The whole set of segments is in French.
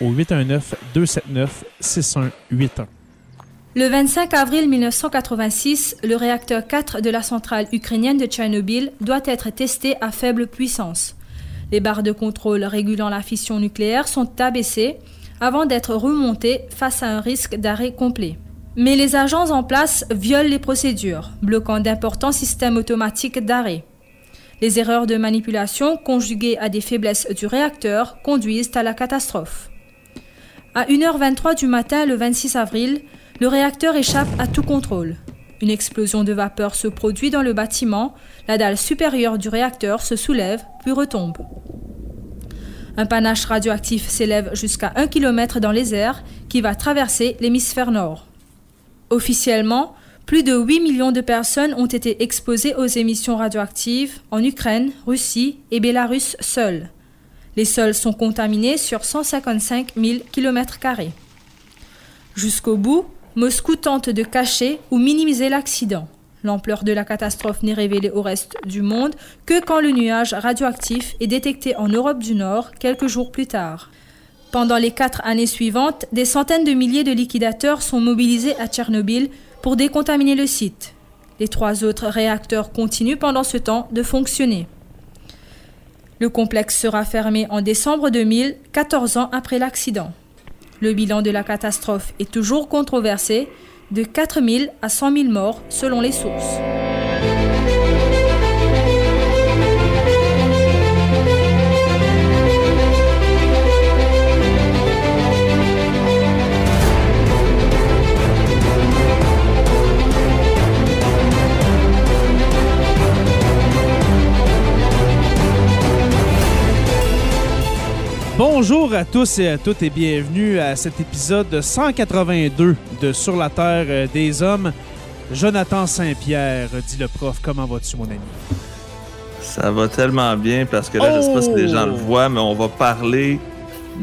au 819-279-6181. Le 25 avril 1986, le réacteur 4 de la centrale ukrainienne de Tchernobyl doit être testé à faible puissance. Les barres de contrôle régulant la fission nucléaire sont abaissées avant d'être remontées face à un risque d'arrêt complet. Mais les agents en place violent les procédures, bloquant d'importants systèmes automatiques d'arrêt. Les erreurs de manipulation conjuguées à des faiblesses du réacteur conduisent à la catastrophe. À 1h23 du matin le 26 avril, le réacteur échappe à tout contrôle. Une explosion de vapeur se produit dans le bâtiment, la dalle supérieure du réacteur se soulève puis retombe. Un panache radioactif s'élève jusqu'à 1 km dans les airs qui va traverser l'hémisphère nord. Officiellement, plus de 8 millions de personnes ont été exposées aux émissions radioactives en Ukraine, Russie et Bélarus seuls. Les sols sont contaminés sur 155 000 km. Jusqu'au bout, Moscou tente de cacher ou minimiser l'accident. L'ampleur de la catastrophe n'est révélée au reste du monde que quand le nuage radioactif est détecté en Europe du Nord quelques jours plus tard. Pendant les quatre années suivantes, des centaines de milliers de liquidateurs sont mobilisés à Tchernobyl pour décontaminer le site. Les trois autres réacteurs continuent pendant ce temps de fonctionner. Le complexe sera fermé en décembre 2000, 14 ans après l'accident. Le bilan de la catastrophe est toujours controversé, de 4 000 à 100 000 morts selon les sources. Bonjour à tous et à toutes et bienvenue à cet épisode 182 de Sur la Terre euh, des Hommes. Jonathan Saint-Pierre, dit le prof, comment vas-tu mon ami? Ça va tellement bien parce que là, je sais pas si les gens le Oh! voient, mais on va parler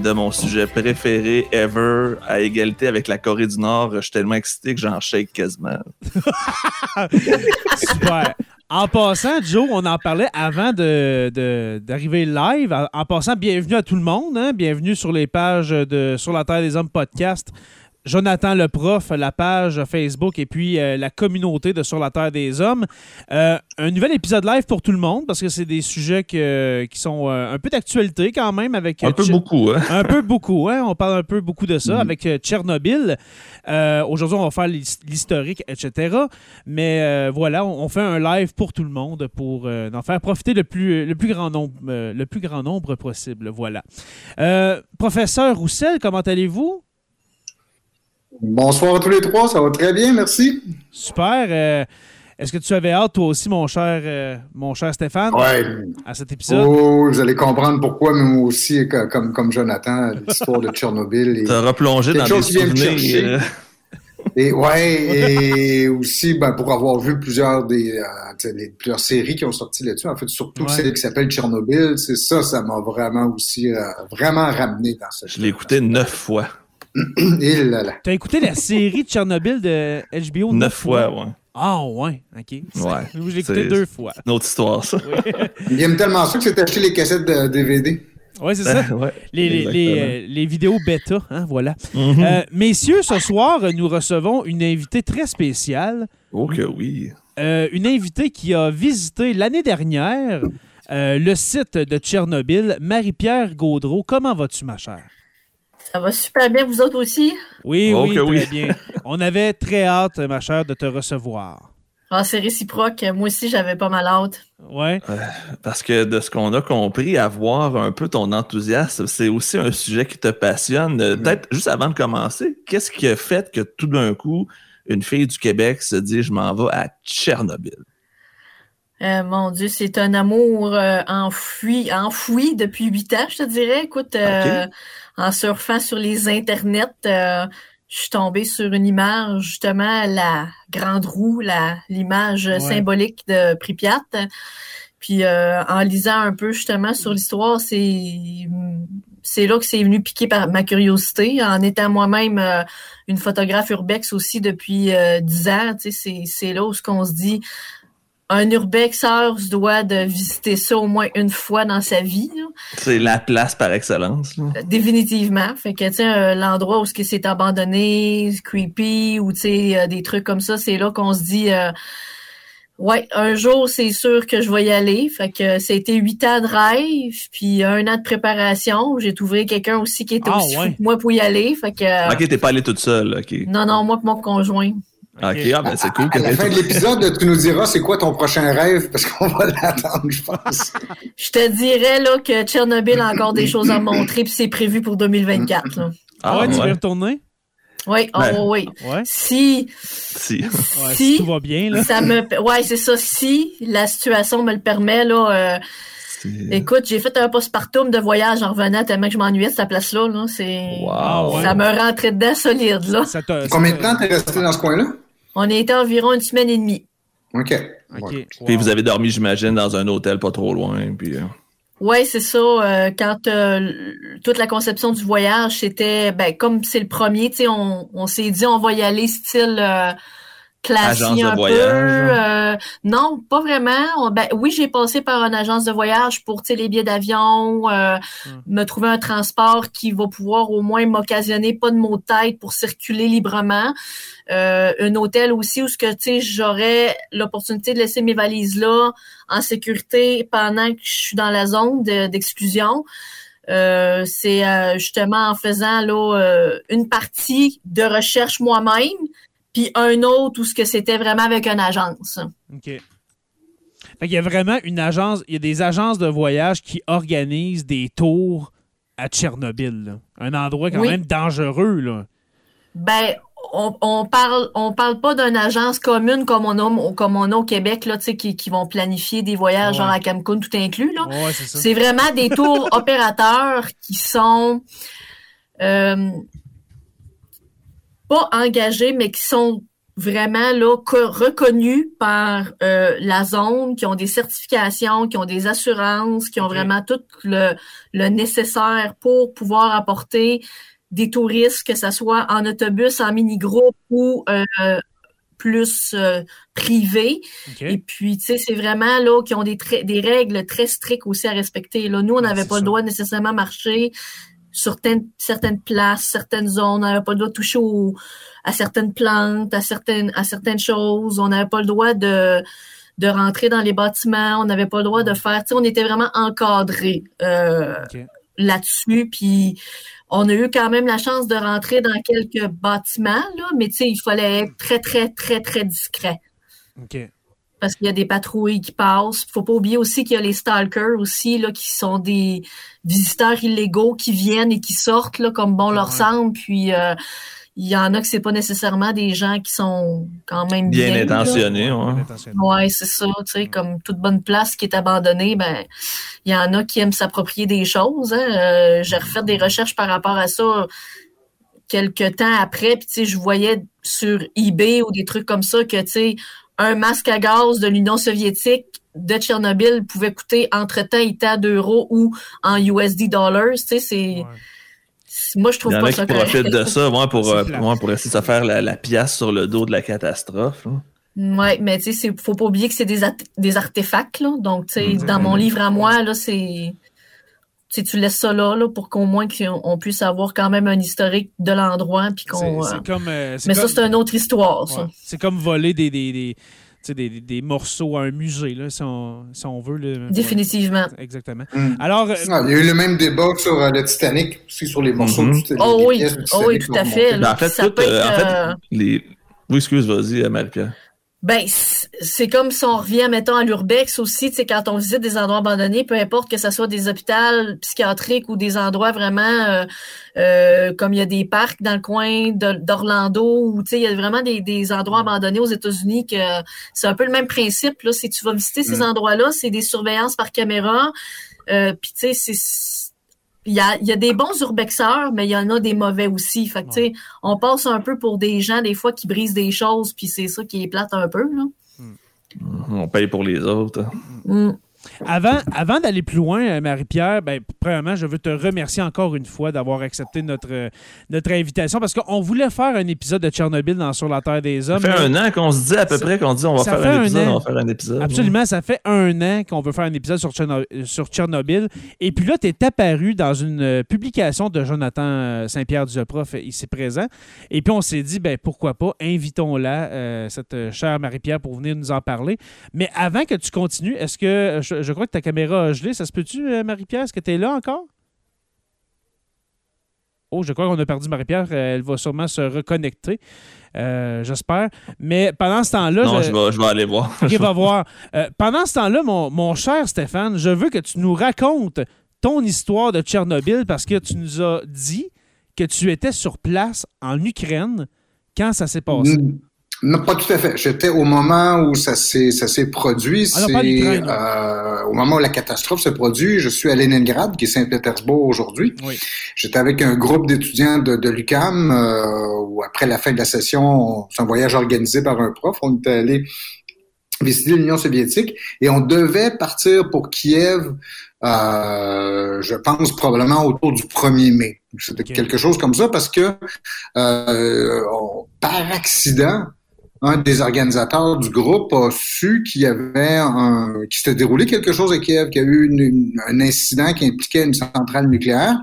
de mon sujet préféré ever à égalité avec la Corée du Nord. Je suis tellement excité que j'en shake quasiment. Super. En passant, Joe, on en parlait avant de, de- d'arriver live. En, en passant, bienvenue à tout le monde. hein. Bienvenue sur les pages de Sur la Terre des Hommes podcast. Jonathan le prof, la page Facebook et puis euh, la communauté de Sur la Terre des Hommes. Euh, un nouvel épisode live pour tout le monde parce que c'est des sujets que- qui sont euh, un peu d'actualité quand même avec Un peu beaucoup, hein? un peu beaucoup, hein? On parle un peu beaucoup de ça Mhm. avec Tchernobyl. Aujourd'hui, on va faire l'his- l'historique, etc. Mais voilà, on, on fait un live pour tout le monde pour en faire profiter le plus, le plus grand nombre, le plus grand nombre possible. Voilà. Professeur Roussel, comment allez-vous? Bonsoir à tous les trois, ça va très bien, merci. Super. Euh, Est-ce que tu avais hâte, toi aussi, mon cher, euh, mon cher Stéphane, Ouais. à cet épisode? Oh, vous allez comprendre pourquoi, mais moi aussi, co- comme, comme Jonathan, l'histoire de Tchernobyl. Et, T'as replongé dans des chose qui vient me souvenirs. chercher. euh, et ouais, et aussi ben, pour avoir vu plusieurs des euh, tu les- plusieurs séries qui ont sorti là-dessus, en fait, surtout Ouais. celle qui s'appelle Tchernobyl, c'est ça, ça m'a vraiment aussi euh, vraiment ramené dans ce Je l'ai écouté neuf fois. T'as écouté la série de Tchernobyl de HBO Neuf fois, ouais. Ah, ouais, ok. Ouais. Je l'ai écouté deux fois. Une autre histoire, ça. Il aime tellement ça que c'est acheté les cassettes de DVD. Ouais, c'est ça. ouais. Les, les, les, Exactement. euh, les vidéos bêta, hein, voilà. Mhm. Euh, messieurs, ce soir, nous recevons une invitée très spéciale. Oh que oui. Euh, une invitée qui a visité l'année dernière euh, le site de Tchernobyl, Marie-Pierre Gaudreau. Comment vas-tu, ma chère? Ça va super bien, vous autres aussi? Oui, Oh oui, que très oui. bien. On avait très hâte, ma chère, de te recevoir. Ah, c'est réciproque. Moi aussi, j'avais pas mal hâte. Ouais. Parce que de ce qu'on a compris, avoir un peu ton enthousiasme, c'est aussi un sujet qui te passionne. Euh, Peut-être juste avant de commencer, qu'est-ce qui a fait que tout d'un coup, une fille du Québec se dit je m'en vais à Tchernobyl? Euh, mon Dieu, c'est un amour euh, enfoui, enfoui depuis huit ans, je te dirais. Écoute, euh, en surfant sur les internets, euh, je suis tombée sur une image, justement, la grande roue, l'image Ouais. symbolique de Pripyat. Puis euh, en lisant un peu justement sur l'histoire, c'est c'est là que c'est venu piquer par ma curiosité. En étant moi-même euh, une photographe urbex aussi depuis euh, dix ans, sais, c'est c'est là où ce qu'on se dit un urbexeur se doit de visiter ça au moins une fois dans sa vie. C'est la place par excellence. là. Définitivement. Fait que, tu sais, euh, l'endroit où ce qui s'est abandonné, creepy, ou, tu sais, euh, des trucs comme ça, c'est là qu'on se dit, euh, ouais, un jour, c'est sûr que je vais y aller. Fait que ça a été huit ans de rêve, puis un an de préparation. J'ai trouvé quelqu'un aussi qui était Ah, aussi fou que moi pour y aller. Fait que, Ok, t'es pas allé toute seule. Ok. non, non, moi et mon conjoint. Ok, ah, ben c'est cool que À la fin de l'épisode, tu nous diras c'est quoi ton prochain rêve, parce qu'on va l'attendre, je pense. Je te dirais, là, que Tchernobyl a encore des choses à montrer, puis c'est prévu pour 2024, là. Ah, ouais, tu veux retourner? Oui, oh, Ben, oui. Ouais. Si, Si. Ouais, si si, tout va bien, là. ça me, ouais, c'est ça. Si la situation me le permet, là, euh, écoute, j'ai fait un postpartum de voyage en revenant tellement que je m'ennuyais de cette place-là, là. C'est, Wow. ouais. ça me rentrait dedans solide, là. Ça Combien de temps t'es resté dans ce coin-là? On a été environ une semaine et demie. OK. Ok. Ouais. Puis wow. vous avez dormi, j'imagine, dans un hôtel pas trop loin. Puis, euh, Ouais, c'est ça. euh, quand euh, toute la conception du voyage, c'était ben comme c'est le premier, tu sais, on, on s'est dit on va y aller style euh, classique de un voyage, peu. euh, non, pas vraiment. Ben oui, j'ai passé par une agence de voyage pour tu sais les billets d'avion, euh, me trouver un transport qui va pouvoir au moins m'occasionner pas de maux de tête pour circuler librement. Euh, un hôtel aussi où ce que tu sais j'aurais l'opportunité de laisser mes valises là en sécurité pendant que je suis dans la zone de- d'exclusion. Euh, c'est euh, justement en faisant là euh, une partie de recherche moi-même, puis un autre où ce que c'était vraiment avec une agence. OK. Fait qu'il y a vraiment une agence, il y a des agences de voyage qui organisent des tours à Tchernobyl. là. Un endroit quand Oui. même dangereux, là. Ben, on, on parle, on parle pas d'une agence commune comme on a, comme on a au Québec là, qui, qui vont planifier des voyages Ouais. genre à Cancun tout inclus là. Ouais. C'est vraiment des tours opérateurs qui sont euh, pas engagés, mais qui sont vraiment là co- reconnus par euh, la zone, qui ont des certifications, qui ont des assurances, qui ont vraiment tout le, le nécessaire pour pouvoir apporter des touristes, que ce soit en autobus, en mini-groupe ou euh, plus euh, privé. Et puis, tu sais, c'est vraiment là qui ont des, des règles très strictes aussi à respecter. Là, nous, on Ouais, n'avait pas ça. le droit de nécessairement marcher sur certaines, places, certaines zones. On n'avait pas le droit de toucher au- à certaines plantes, à certaines, à certaines choses. On n'avait pas le droit de de rentrer dans les bâtiments. On n'avait pas le droit de faire. Tu sais, on était vraiment encadré euh, là-dessus. Puis on a eu quand même la chance de rentrer dans quelques bâtiments, là, mais tu sais, il fallait être très, très, très, très discret OK. Parce qu'il y a des patrouilles qui passent. Faut pas oublier aussi qu'il y a les stalkers aussi là qui sont des visiteurs illégaux qui viennent et qui sortent là comme bon leur semble. Puis euh, il y en a que c'est pas nécessairement des gens qui sont quand même bien bien. là. intentionné. ouais. Attention. Ouais, c'est ça, tu sais, comme toute bonne place qui est abandonnée, ben il y en a qui aiment s'approprier des choses. Hein. Euh, J'ai refait des recherches par rapport à ça quelques temps après, puis tu sais, je voyais sur eBay ou des trucs comme ça que tu sais, un masque à gaz de l'Union soviétique de Tchernobyl pouvait coûter entre temps et temps d'euros ou en USD dollars, tu sais, c'est Ouais. moi, je trouve Il y en pas a ça qui profitent de ça moi, pour, euh, moi, pour essayer de se faire la, la pièce sur le dos de la catastrophe. là. Ouais, mais tu sais, faut pas oublier que c'est des, des artefacts, là. Donc, tu sais, dans mon livre à moi, là, c'est. Tu sais, tu laisses ça là, là pour qu'au moins qu'on on puisse avoir quand même un historique de l'endroit, puis qu'on. c'est euh, comme. euh, c'est Mais ça, c'est une autre histoire, ça. C'est comme voler des, des, des, des, des- des morceaux à un musée, là, si, on, si on veut. là. Définitivement. Ouais, exactement. Mm. Alors, euh, Ah, il y a eu le même débat sur euh, le Titanic, aussi sur les morceaux du Titanic. Oh oui, oh oui, tout à fait. Ben, en fait, Ça tout, peut euh, en être, fait, les... Oui, excuse, vas-y, Marie-Pierre. Ben, c'est comme si on revient, mettons, à l'urbex aussi, tu sais, quand on visite des endroits abandonnés, peu importe que ce soit des hôpitaux psychiatriques ou des endroits vraiment euh, euh, comme il y a des parcs dans le coin d'Orlando ou tu sais, il y a vraiment des, des endroits abandonnés aux États-Unis que c'est un peu le même principe. Là, si tu vas visiter ces Mm. endroits-là, c'est des surveillances par caméra. Euh, Puis tu sais, c'est il y a, il y a des bons urbexeurs, mais il y en a des mauvais aussi. Fait que, tu sais, on passe un peu pour des gens, des fois, qui brisent des choses, puis c'est ça qui est plate un peu. Là. On paye pour les autres. Mm. Avant, avant d'aller plus loin, euh, Marie-Pierre, ben, premièrement, je veux te remercier encore une fois d'avoir accepté notre, euh, notre invitation parce qu'on voulait faire un épisode de Tchernobyl dans Sur la Terre des Ça Hommes. fait mais- un an qu'on se dit à peu Ça- près qu'on dit on va ça faire fait un un épisode, an. on va faire un épisode. Absolument, ça fait un an qu'on veut faire un épisode sur, Tcherno- sur Tchernobyl. Et puis là, tu es apparu dans une euh, publication de Jonathan Saint-Pierre-Duprof euh, ici présent. Et puis on s'est dit, ben pourquoi pas, invitons-la, euh, cette chère Marie-Pierre, pour venir nous en parler. Mais avant que tu continues, est-ce que, je, je crois que ta caméra a gelé, ça se peut-tu, euh, Marie-Pierre? Est-ce que tu es là encore? Oh, je crois qu'on a perdu Marie-Pierre. Euh, Elle va sûrement se reconnecter, euh, j'espère. Mais pendant ce temps-là, non, je- je vais, je vais aller voir. OK, va voir. Euh, pendant ce temps-là, mon, mon cher Stéphane, je veux que tu nous racontes ton histoire de Tchernobyl parce que tu nous as dit que tu étais sur place en Ukraine quand ça s'est passé. Mm. Non, pas tout à fait. J'étais au moment où ça s'est ça s'est produit. Ah c'est euh, au moment où la catastrophe s'est produite. Je suis à Leningrad, qui est Saint-Pétersbourg aujourd'hui. Oui. J'étais avec un groupe d'étudiants de, de l'UCAM euh, où après la fin de la session, on- c'est un voyage organisé par un prof. On était allé visiter l'Union soviétique et on devait partir pour Kiev. euh, je pense probablement autour du 1er mai. C'était quelque chose comme ça parce que euh, on- par accident, un des organisateurs du groupe a su qu'il y avait un, qu'il s'était déroulé quelque chose à Kiev, qu'il y a eu une- une- un incident qui impliquait une centrale nucléaire.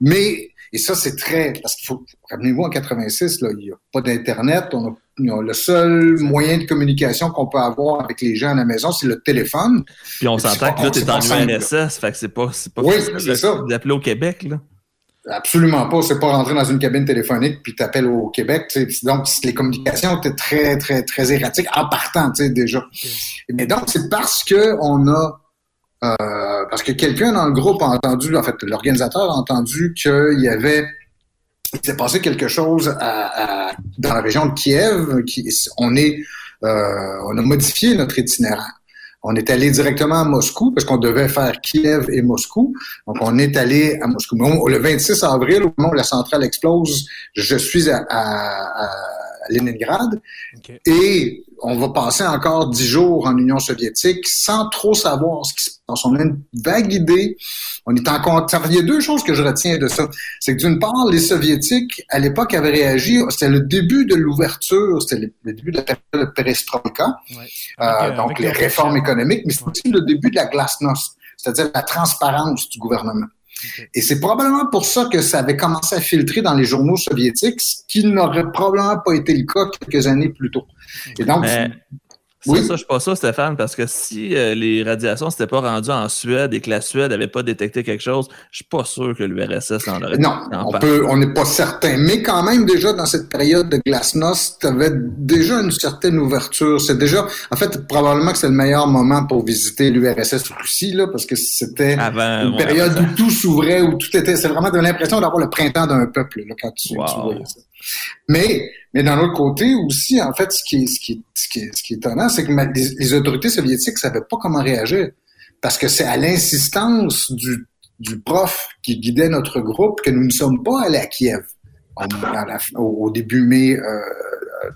Mais, et ça, c'est très, parce qu'il faut, rappelez-vous, en 86, là, il n'y a pas d'Internet. On a, le seul moyen de communication qu'on peut avoir avec les gens à la maison, c'est le téléphone. Puis on s'entend que là, t'es en URSS, fait que c'est pas, c'est pas Oui, c'est ça. d'appeler au Québec, là. Absolument pas. C'est pas rentrer dans une cabine téléphonique puis t'appelles au Québec. Donc, les communications étaient très, très, très erratiques en partant, tu sais, déjà. Mais donc, c'est parce que on a euh, parce que quelqu'un dans le groupe a entendu, en fait, l'organisateur a entendu qu'il y avait il s'est passé quelque chose à- à- dans la région de Kiev. Qui, on est euh, on a modifié notre itinéraire. On est allé directement à Moscou parce qu'on devait faire Kiev et Moscou. Donc, on est allé à Moscou. Le 26 avril, au moment où la centrale explose, je suis à Leningrad et on va passer encore dix jours en Union soviétique sans trop savoir ce qui se passe. On a une vague idée. On est en contact. Il y a deux choses que je retiens de ça. C'est que d'une part, les Soviétiques, à l'époque, avaient réagi. C'était le début de l'ouverture. C'était le, début de la période de perestroïka. Ouais. Euh, euh, donc, les le- réformes économiques, mais c'est Ouais. aussi le début de la glasnost, c'est-à-dire la transparence du gouvernement. Et c'est probablement pour ça que ça avait commencé à filtrer dans les journaux soviétiques, ce qui n'aurait probablement pas été le cas quelques années plus tôt. Et donc, Mais ça, Oui. ça, je suis pas ça, Stéphane, parce que si euh, les radiations s'étaient pas rendues en Suède et que la Suède n'avait pas détecté quelque chose, je suis pas sûr que l'URSS en aurait non, en on peut, on n'est pas certain. Mais quand même, déjà, dans cette période de glasnost, tu avais déjà une certaine ouverture. C'est déjà, en fait, probablement que c'est le meilleur moment pour visiter l'URSS Russie, là, parce que c'était une période où tout s'ouvrait, où tout était, c'est vraiment de l'impression d'avoir le printemps d'un peuple, là, quand tu, tu Wow. voyais ça. Mais, mais d'un autre côté aussi, en fait, ce qui est, ce qui est, ce qui est, ce qui est étonnant, c'est que les, autorités soviétiques savaient pas comment réagir. Parce que c'est à l'insistance du, du prof qui guidait notre groupe que nous ne sommes pas allés à Kiev la- au- au début mai euh,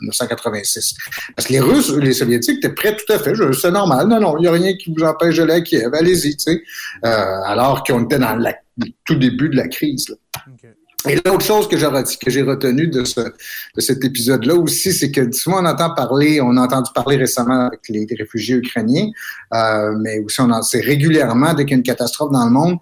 1986. Parce que les Russes, les Soviétiques étaient prêts tout à fait. C'est normal. Non, non, il n'y a rien qui vous empêche d'aller à Kiev. Allez-y, tu sais. Euh, alors qu'on était dans la- le tout début de la crise. là. OK. Et l'autre chose que j'ai que j'ai retenu de, ce, de cet épisode-là aussi, c'est que souvent on entend parler, on a entendu parler récemment avec les, réfugiés ukrainiens, euh, mais aussi on en sait régulièrement dès qu'il y a une catastrophe dans le monde,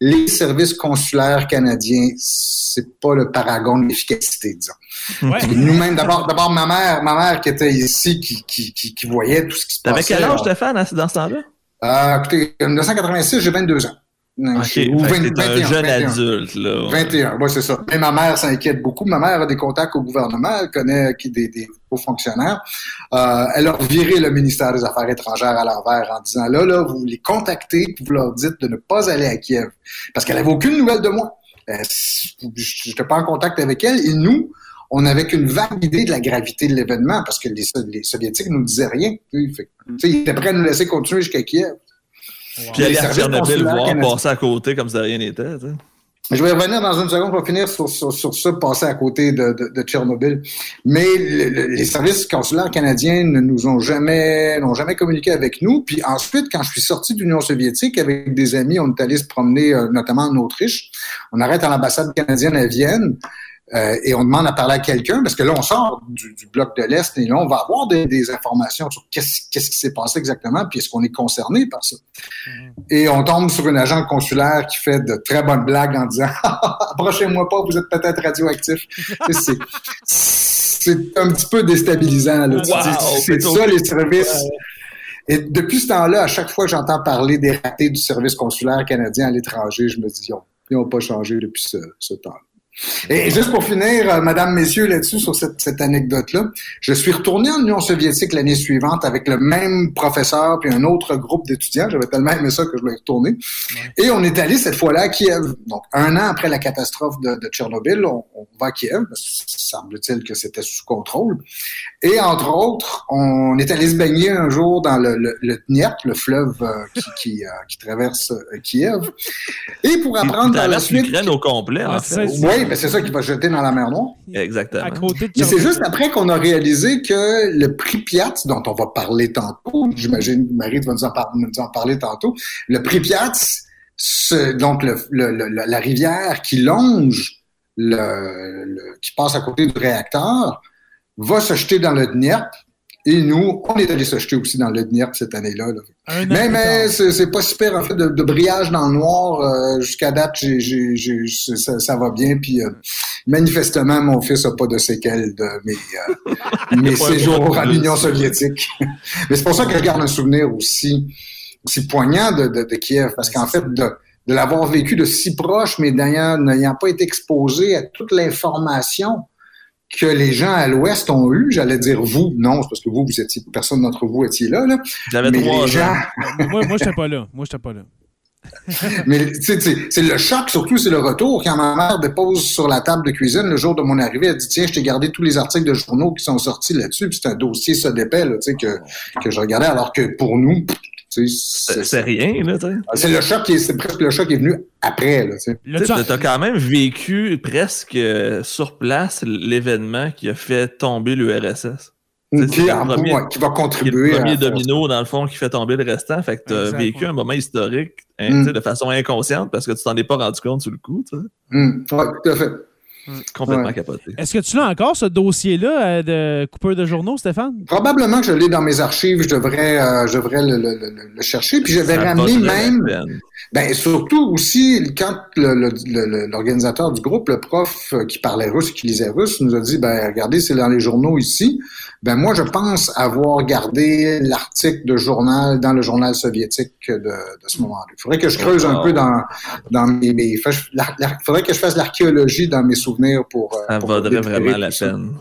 les services consulaires canadiens, c'est pas le paragon de l'efficacité, disons. Ouais. Nous-mêmes, d'abord, d'abord ma mère, ma mère qui était ici, qui, qui, qui, qui voyait tout ce qui se passait. T'avais quel âge, Stéphane, dans ce temps-là? Euh, écoutez, en 1986, j'ai 22 ans. Okay. Ou 20, 21, un jeune 21. adulte, là. 21, oui, c'est ça. Mais ma mère s'inquiète beaucoup. Ma mère a des contacts au gouvernement, elle connaît des, des hauts fonctionnaires. Euh, elle a viré le ministère des Affaires étrangères à l'envers en disant, là, là, vous les contactez, vous leur dites de ne pas aller à Kiev. Parce qu'elle avait aucune nouvelle de moi. Euh, je n'étais pas en contact avec elle. Et nous, on n'avait qu'une vague idée de la gravité de l'événement parce que les, les Soviétiques nous disaient rien. Ils étaient prêts à nous laisser continuer jusqu'à Kiev. Puis aller à Tchernobyl voir passer à côté comme si rien n'était. Je vais revenir dans une seconde pour finir sur, sur, sur ça, passer à côté de, de, de Tchernobyl. Mais le, les services consulaires canadiens ne nous ont jamais, n'ont jamais communiqué avec nous. Puis ensuite, quand je suis sorti de l'Union soviétique avec des amis, on est allé se promener, euh, notamment en Autriche. On arrête à l'ambassade canadienne à Vienne. Euh, et on demande à parler à quelqu'un, parce que là, on sort du, du bloc de l'Est et là, on va avoir des, des informations sur qu'est-ce, qu'est-ce qui s'est passé exactement, puis est-ce qu'on est concerné par ça. Mm-hmm. Et on tombe sur une agent consulaire qui fait de très bonnes blagues en disant Approchez-moi pas, vous êtes peut-être radioactif. c'est, c'est un petit peu déstabilisant. Là. Wow, c'est ça, les services. Et depuis ce temps-là, à chaque fois que j'entends parler des ratés du service consulaire canadien à l'étranger, je me dis, ils n'ont pas changé depuis ce, ce temps-là. Et juste pour finir, euh, Madame, Messieurs, là-dessus, sur cette, cette anecdote-là, je suis retourné en Union soviétique l'année suivante avec le même professeur puis un autre groupe d'étudiants. J'avais tellement aimé ça que je retourner. Ouais. Et on est allé cette fois-là à Kiev. Donc, un an après la catastrophe de, de Tchernobyl, on, on, va à Kiev. Semble-t-il que c'était sous contrôle. Et entre autres, on est allé se baigner un jour dans le, le, le Dniepr, le fleuve euh, qui, qui, euh, qui, traverse euh, Kiev. Et pour apprendre par la suite... au complet, en fait. Oui, ben c'est ça qui va jeter dans la mer Noire. Exactement. Mais c'est juste après qu'on a réalisé que le Pripyat, dont on va parler tantôt, j'imagine Marie va nous en, par nous en, parler tantôt, le Pripyat, donc le, le, le, la rivière qui longe, qui passe à côté du réacteur, va se jeter dans le Dniepr et nous, on est allé s'acheter aussi dans le Dniepr cette année-là. Là. Mais, mais c'est pas super, en fait, de, de brillage dans le noir. Euh, Jusqu'à date, j ai, j ai, ça, ça, va bien. Puis euh, manifestement, mon fils a pas de séquelles de mes, euh, mes séjours à l'Union soviétique. mais c'est pour ça que je garde un souvenir aussi, aussi poignant de, de, de Kiev. Parce qu'en fait, de, de l'avoir vécu de si proche, mais n'ayant pas été exposé à toute l'information que les gens à l'Ouest ont eu, j'allais dire vous, non, c'est parce que vous, vous étiez, personne d'entre vous étiez là, là. J'avais trois gens. moi, moi, j'étais pas là. Moi, j'étais pas là. Mais c'est le choc, surtout, c'est le retour. Quand ma mère dépose sur la table de cuisine le jour de mon arrivée, elle dit Tiens, je t'ai gardé tous les articles de journaux qui sont sortis là-dessus, puis c'est un dossier ça d'épais là, que, que je regardais, alors que pour nous, c'est rien, là, tu sais. C'est le choc qui est, c'est presque le choc qui est venu après, là, tu sais. T'as quand même vécu presque sur place l'événement qui a fait tomber l'URSS. Qui, premier, qui va contribuer. Le premier domino, dans le fond, qui fait tomber le restant. Fait que tu as vécu un moment historique hein, mm. de façon inconsciente parce que tu t'en es pas rendu compte sur le coup. Mm. Oui, tout à fait. Complètement ouais. capoté. Est-ce que tu l'as encore, ce dossier-là euh, de coupeur de journaux, Stéphane? Probablement que je l'ai dans mes archives. Je devrais, euh, je devrais le, le, le, le, chercher. Puis je vais ramener même. Ben, surtout aussi, quand l'organisateur du groupe, le prof euh, qui parlait russe, qui lisait russe, nous a dit, ben, regardez, c'est dans les journaux ici. Ben, moi, je pense avoir gardé l'article de journal dans le journal soviétique de, de ce moment-là. Il faudrait que je creuse un peu dans, dans mes, mes il faudrait que je fasse l'archéologie dans mes souvenirs pour. Ça pour vaudrait vraiment la peine.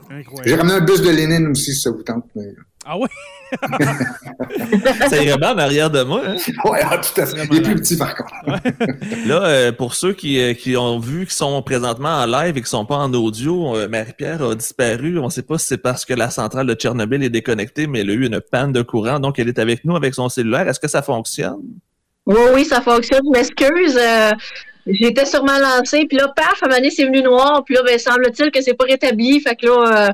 J'ai ramené un bus de Lénine aussi, si ça vous tente. Mais... Ah ouais? ça irait bien en arrière de moi. Hein? Oui, ah, tout à fait. Il est plus petit par contre. Là, euh, pour ceux qui, euh, qui ont vu, qui sont présentement en live et qui ne sont pas en audio, euh, Marie-Pierre a disparu. On ne sait pas si c'est parce que la centrale de Tchernobyl est déconnectée, mais elle a eu une panne de courant. Donc, elle est avec nous avec son cellulaire. Est-ce que ça fonctionne? Oui, oui, ça fonctionne. Je m'excuse. Euh, J'étais sûrement lancée, puis là, paf, à un moment donné, c'est venu noir, puis là, ben, semble-t-il que c'est pas rétabli, fait que là, euh,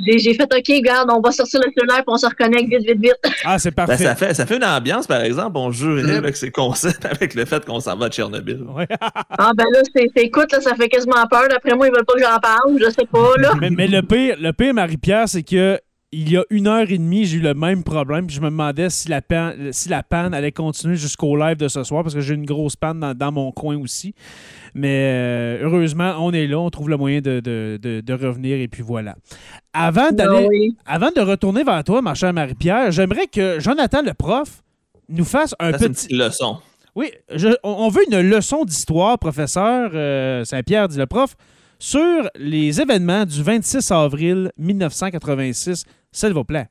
j'ai fait OK, regarde, on va sortir le cellulaire et on se reconnecte vite, vite, vite. Ah, c'est Ben, parfait. ça, fait, ça fait une ambiance, par exemple. On jurerait Mm. là, que c'est concept avec le fait qu'on s'en va de Tchernobyl. Ouais. Ah, ben là, c'est, c'est- écoute, là, ça fait quasiment peur. D'après moi, ils veulent pas que j'en parle. Je sais pas, là. mais, mais le pire, le pire, Marie-Pierre, c'est que il y a une heure et demie, j'ai eu le même problème. Puis je me demandais si la, panne, si la panne allait continuer jusqu'au live de ce soir, parce que j'ai une grosse panne dans, dans mon coin aussi. Mais euh, heureusement, on est là, on trouve le moyen de, de- de- de revenir, et puis voilà. Avant d'aller, Ah oui. avant de retourner vers toi, ma chère Marie-Pierre, j'aimerais que Jonathan, le prof, nous fasse un Ça, c'est une petit. petite leçon. Oui, je- on veut une leçon d'histoire, professeur euh, Saint-Pierre, dit le prof, sur les événements du 26 avril 1986, s'il vous plaît.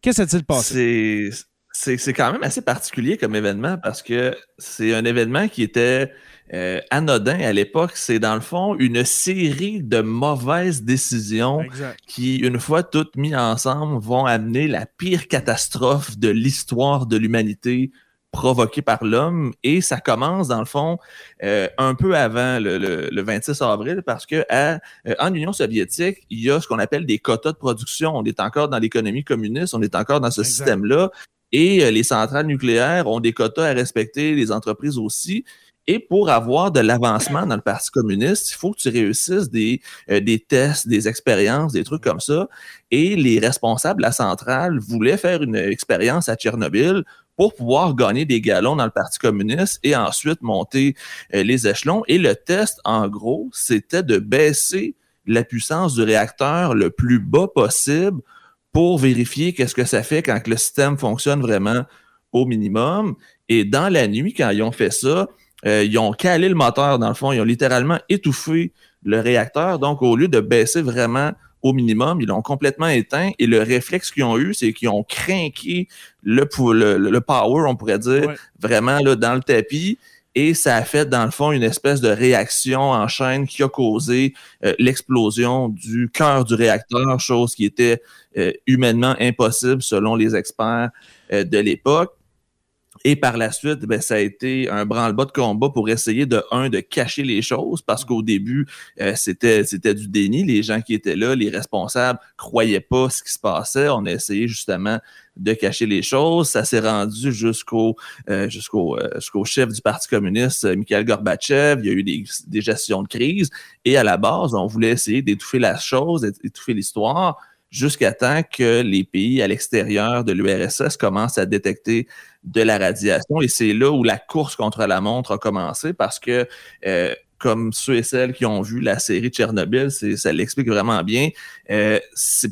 Qu'est-ce qui s'est-il passé? C'est quand même assez particulier comme événement parce que c'est un événement qui était euh, anodin à l'époque. C'est dans le fond une série de mauvaises décisions Exact. qui, une fois toutes mises ensemble, vont amener la pire catastrophe de l'histoire de l'humanité provoquée par l'homme. Et ça commence, dans le fond, euh, un peu avant le, le- le 26 avril, parce que à, euh, en Union soviétique, il y a ce qu'on appelle des quotas de production. On est encore dans l'économie communiste, on est encore dans ce Exact. système-là. Et euh, les centrales nucléaires ont des quotas à respecter, les entreprises aussi. Et pour avoir de l'avancement dans le Parti communiste, il faut que tu réussisses des, euh, des tests, des expériences, des trucs comme ça. Et les responsables de la centrale voulaient faire une expérience à Tchernobyl pour pouvoir gagner des galons dans le Parti communiste et ensuite monter euh, les échelons. Et le test, en gros, c'était de baisser la puissance du réacteur le plus bas possible pour vérifier qu'est-ce que ça fait quand le système fonctionne vraiment au minimum. Et dans la nuit, quand ils ont fait ça, euh, ils ont calé le moteur, dans le fond. Ils ont littéralement étouffé le réacteur. Donc, au lieu de baisser vraiment au minimum, ils l'ont complètement éteint. Et le réflexe qu'ils ont eu, c'est qu'ils ont craqué le, le, le power, on pourrait dire, Ouais. vraiment là, dans le tapis. Et ça a fait, dans le fond, une espèce de réaction en chaîne qui a causé euh, l'explosion du cœur du réacteur, chose qui était euh, humainement impossible selon les experts euh, de l'époque. Et par la suite, ben, ça a été un branle-bas de combat pour essayer de, un, de cacher les choses, parce qu'au début, euh, c'était, c'était du déni. Les gens qui étaient là, les responsables, croyaient pas ce qui se passait. On a essayé justement de cacher les choses. Ça s'est rendu jusqu'au euh, jusqu'au euh, jusqu'au chef du Parti communiste, euh, Mikhail Gorbatchev. Il y a eu des, des gestions de crise. Et à la base, on voulait essayer d'étouffer la chose, d'étouffer l'histoire, jusqu'à temps que les pays à l'extérieur de l'URSS commencent à détecter de la radiation. Et c'est là où la course contre la montre a commencé parce que, euh, comme ceux et celles qui ont vu la série Tchernobyl, ça l'explique vraiment bien. Euh,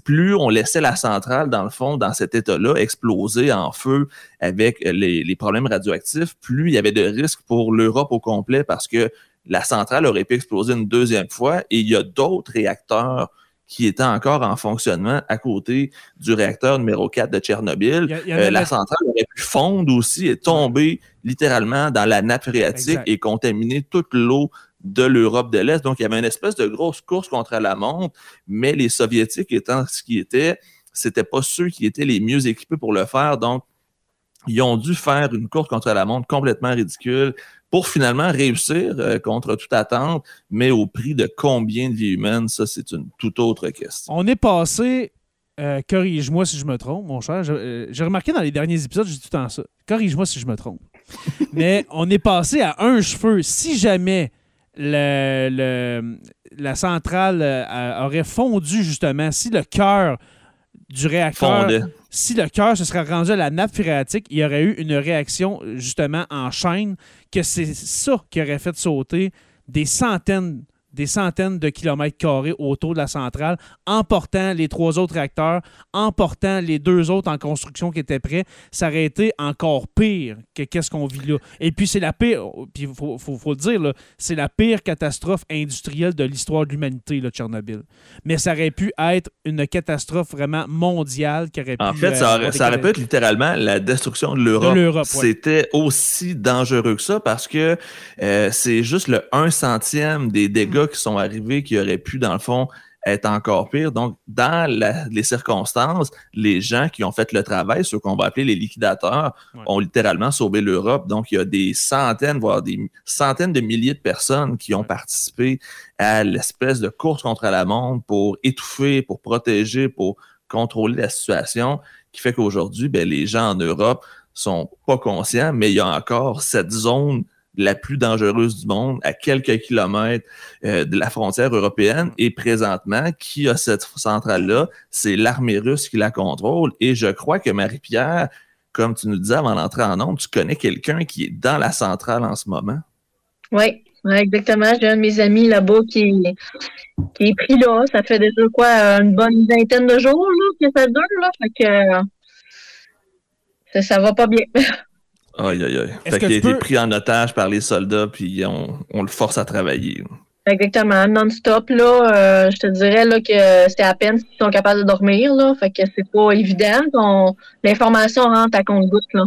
plus on laissait la centrale, dans le fond, dans cet état-là, exploser en feu avec les, les problèmes radioactifs, plus il y avait de risques pour l'Europe au complet parce que la centrale aurait pu exploser une deuxième fois et il y a d'autres réacteurs qui étaient encore en fonctionnement à côté du réacteur numéro 4 de Tchernobyl. Il y a- il y en Euh, la centrale aurait pu fondre aussi et tomber littéralement dans la nappe phréatique Exact. et contaminer toute l'eau de l'Europe de l'Est. Donc, il y avait une espèce de grosse course contre la montre, mais les Soviétiques étant ce qu'ils étaient, c'était pas ceux qui étaient les mieux équipés pour le faire. Donc, ils ont dû faire une course contre la montre complètement ridicule pour finalement réussir euh, contre toute attente, mais au prix de combien de vies humaines, ça, c'est une toute autre question. On est passé. euh, Corrige-moi si je me trompe, mon cher. Euh, J'ai remarqué dans les derniers épisodes, dis tout le temps ça. Corrige-moi si je me trompe. Mais on est passé à un cheveu. Si jamais le, le- la centrale aurait fondu, justement, si le cœur du réacteur, si le cœur se serait rendu à la nappe phréatique, il y aurait eu une réaction, justement, en chaîne, que c'est ça qui aurait fait sauter des centaines des centaines de kilomètres carrés autour de la centrale, emportant les trois autres réacteurs, emportant les deux autres en construction qui étaient prêts, ça aurait été encore pire que qu'est-ce qu'on vit là. Et puis c'est la pire, puis il faut, faut- faut le dire, c'est la pire catastrophe industrielle de l'histoire de l'humanité, là, Tchernobyl. Mais ça aurait pu être une catastrophe vraiment mondiale qui aurait pu... En fait, ça aurait, ça pu être littéralement la destruction de l'Europe. De l'Europe, ouais. C'était aussi dangereux que ça parce que euh, c'est juste le 1 centième des dégâts qui sont arrivés qui auraient pu, dans le fond, être encore pire. Donc, dans les circonstances, les gens qui ont fait le travail, ceux qu'on va appeler les liquidateurs, ont littéralement sauvé l'Europe. Donc, il y a des centaines, voire des centaines de milliers de personnes qui ont participé à l'espèce de course contre la montre pour étouffer, pour protéger, pour contrôler la situation, qui fait qu'aujourd'hui, ben, les gens en Europe sont pas conscients, mais il y a encore cette zone la plus dangereuse du monde, à quelques kilomètres euh, de la frontière européenne. Et présentement, qui a cette centrale-là? C'est l'armée russe qui la contrôle. Et je crois que Marie-Pierre, comme tu nous disais avant d'entrer en nombre, tu connais quelqu'un qui est dans la centrale en ce moment? Oui, exactement. J'ai un de mes amis là-bas qui, est pris là. Ça fait déjà quoi, une bonne vingtaine de jours là, que ça dure. Là. Fait que ça, ça va pas bien. Aïe, aïe, aïe. Fait qu'il a été pris en otage par les soldats, puis on, on le force à travailler. Exactement, non-stop, là. Euh, je te dirais là, que c'était à peine s'ils sont capables de dormir, là. Fait que c'est pas évident. L'information rentre à compte-goutte, là.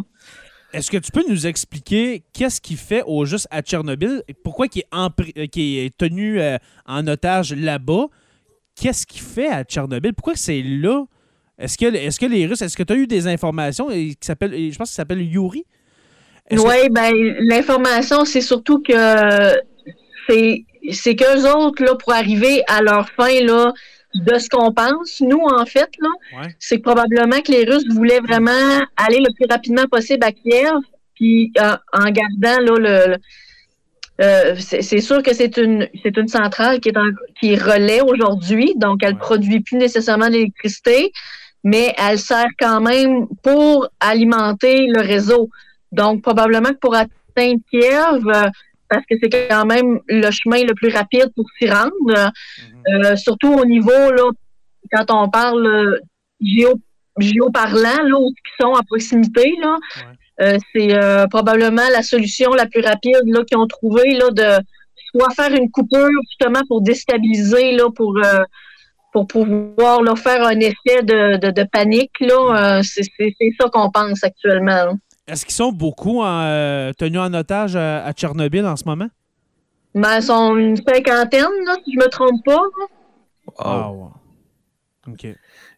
Est-ce que tu peux nous expliquer qu'est-ce qu'il fait au juste à Tchernobyl? Pourquoi il est, euh, est tenu euh, en otage là-bas? Qu'est-ce qu'il fait à Tchernobyl? Pourquoi c'est là? Est-ce que, est que les Russes, est-ce que tu as eu des informations? Qui s'appelle, je pense qu'il s'appelle Yuri? Oui, ben l'information, c'est surtout que c'est c'est qu'eux autres, là, pour arriver à leur fin, là, de ce qu'on pense, nous, en fait, là, c'est probablement que les Russes voulaient vraiment aller le plus rapidement possible à Kiev, puis euh, en gardant là, le, euh, c'est sûr que c'est une c'est une centrale qui est en, qui relais aujourd'hui, donc elle ne produit plus nécessairement d'électricité, mais elle sert quand même pour alimenter le réseau. Donc, probablement que pour atteindre Kiev, euh, parce que c'est quand même le chemin le plus rapide pour s'y rendre, mhm. euh, surtout au niveau, là, quand on parle euh, géo, géoparlant, là, où ils sont à proximité, là, c'est probablement la solution la plus rapide là, qu'ils ont trouvé là, de soit faire une coupure justement pour déstabiliser, là, pour pour pouvoir là, faire un effet de, de, panique. Là, c'est, ça qu'on pense actuellement. Est-ce qu'ils sont beaucoup euh, tenus en otage à, Tchernobyl en ce moment? Ben, ils sont une cinquantaine, si je ne me trompe pas. Ah. OK.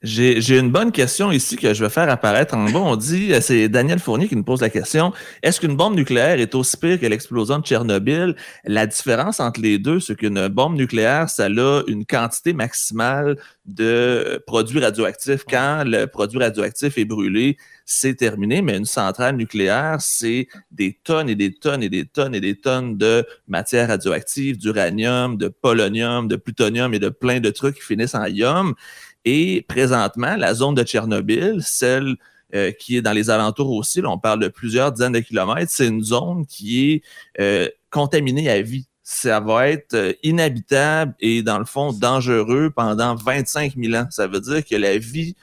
J'ai une bonne question ici que je vais faire apparaître en bas. On dit, euh, c'est Daniel Fournier qui nous pose la question, est-ce qu'une bombe nucléaire est aussi pire que l'explosion de Tchernobyl? La différence entre les deux, c'est qu'une bombe nucléaire, ça a une quantité maximale de produits radioactifs. Quand le produit radioactif est brûlé, c'est terminé, mais une centrale nucléaire, c'est des tonnes et des tonnes et des tonnes et des tonnes de matière radioactive, d'uranium, de polonium, de plutonium et de plein de trucs qui finissent en ium. Et présentement, la zone de Tchernobyl, celle euh, qui est dans les alentours aussi, on parle de plusieurs dizaines de kilomètres, c'est une zone qui est euh, contaminée à vie. Ça va être euh, inhabitable et dans le fond dangereux pendant 25 000 ans. Ça veut dire que la vie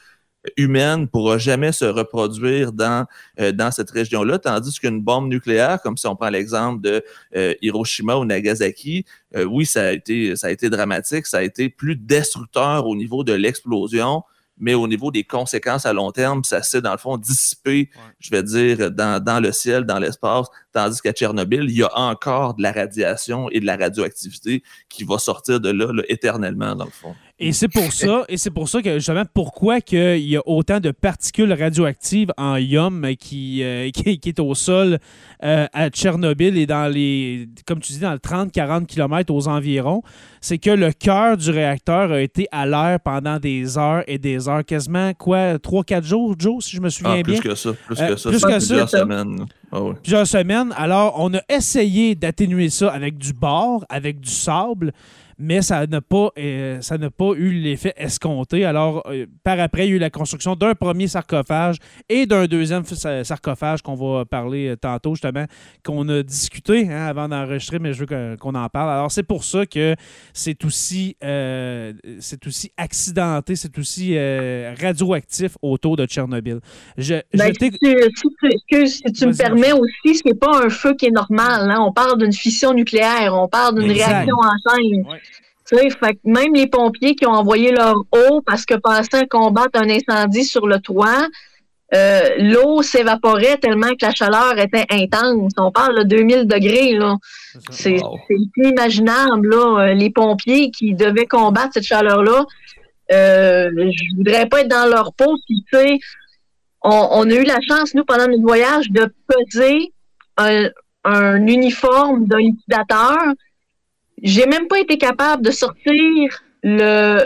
humaine ne pourra jamais se reproduire dans, euh, dans cette région-là, tandis qu'une bombe nucléaire, comme si on prend l'exemple de euh, Hiroshima ou Nagasaki, euh, oui, ça a, été, ça a été dramatique, ça a été plus destructeur au niveau de l'explosion, mais au niveau des conséquences à long terme, ça s'est dans le fond dissipé, je vais dire, dans, dans le ciel, dans l'espace, tandis qu'à Tchernobyl, il y a encore de la radiation et de la radioactivité qui va sortir de là éternellement, dans le fond. Et c'est pour ça, et c'est pour ça que justement pourquoi qu'il y a autant de particules radioactives en ium qui, euh, qui, est au sol euh, à Tchernobyl et dans les, comme tu dis, dans le 30-40 km aux environs, c'est que le cœur du réacteur a été à l'air pendant des heures et des heures, quasiment quoi, 3-4 jours, Joe, si je me souviens ah, bien? Plus que ça, plus que ça. Plus que plusieurs semaines. Ah plusieurs semaines. Alors, on a essayé d'atténuer ça avec du bord, avec du sable mais ça n'a pas, euh, ça n'a pas eu l'effet escompté. Alors, euh, par après, il y a eu la construction d'un premier sarcophage et d'un deuxième sarcophage qu'on va parler euh, tantôt, justement, qu'on a discuté hein, avant d'enregistrer, mais je veux qu'on en parle. Alors, c'est pour ça que c'est aussi, c'est aussi accidenté, c'est aussi radioactif autour de Tchernobyl. Je, ben, si, tu, me permets aussi, ce n'est pas un feu qui est normal. Hein. On parle d'une fission nucléaire, on parle d'une réaction en chaîne fait même les pompiers qui ont envoyé leur eau parce que pensaient combattre un incendie sur le toit, euh, l'eau s'évaporait tellement que la chaleur était intense. On parle de 2000 degrés. Là. C'est Wow. c'est inimaginable. Là. Euh, Les pompiers qui devaient combattre cette chaleur-là, euh, je voudrais pas être dans leur peau. Puis, tu sais, on, on a eu la chance, nous, pendant notre voyage, de peser un, un uniforme d'un liquidateur. J'ai même pas été capable de sortir le.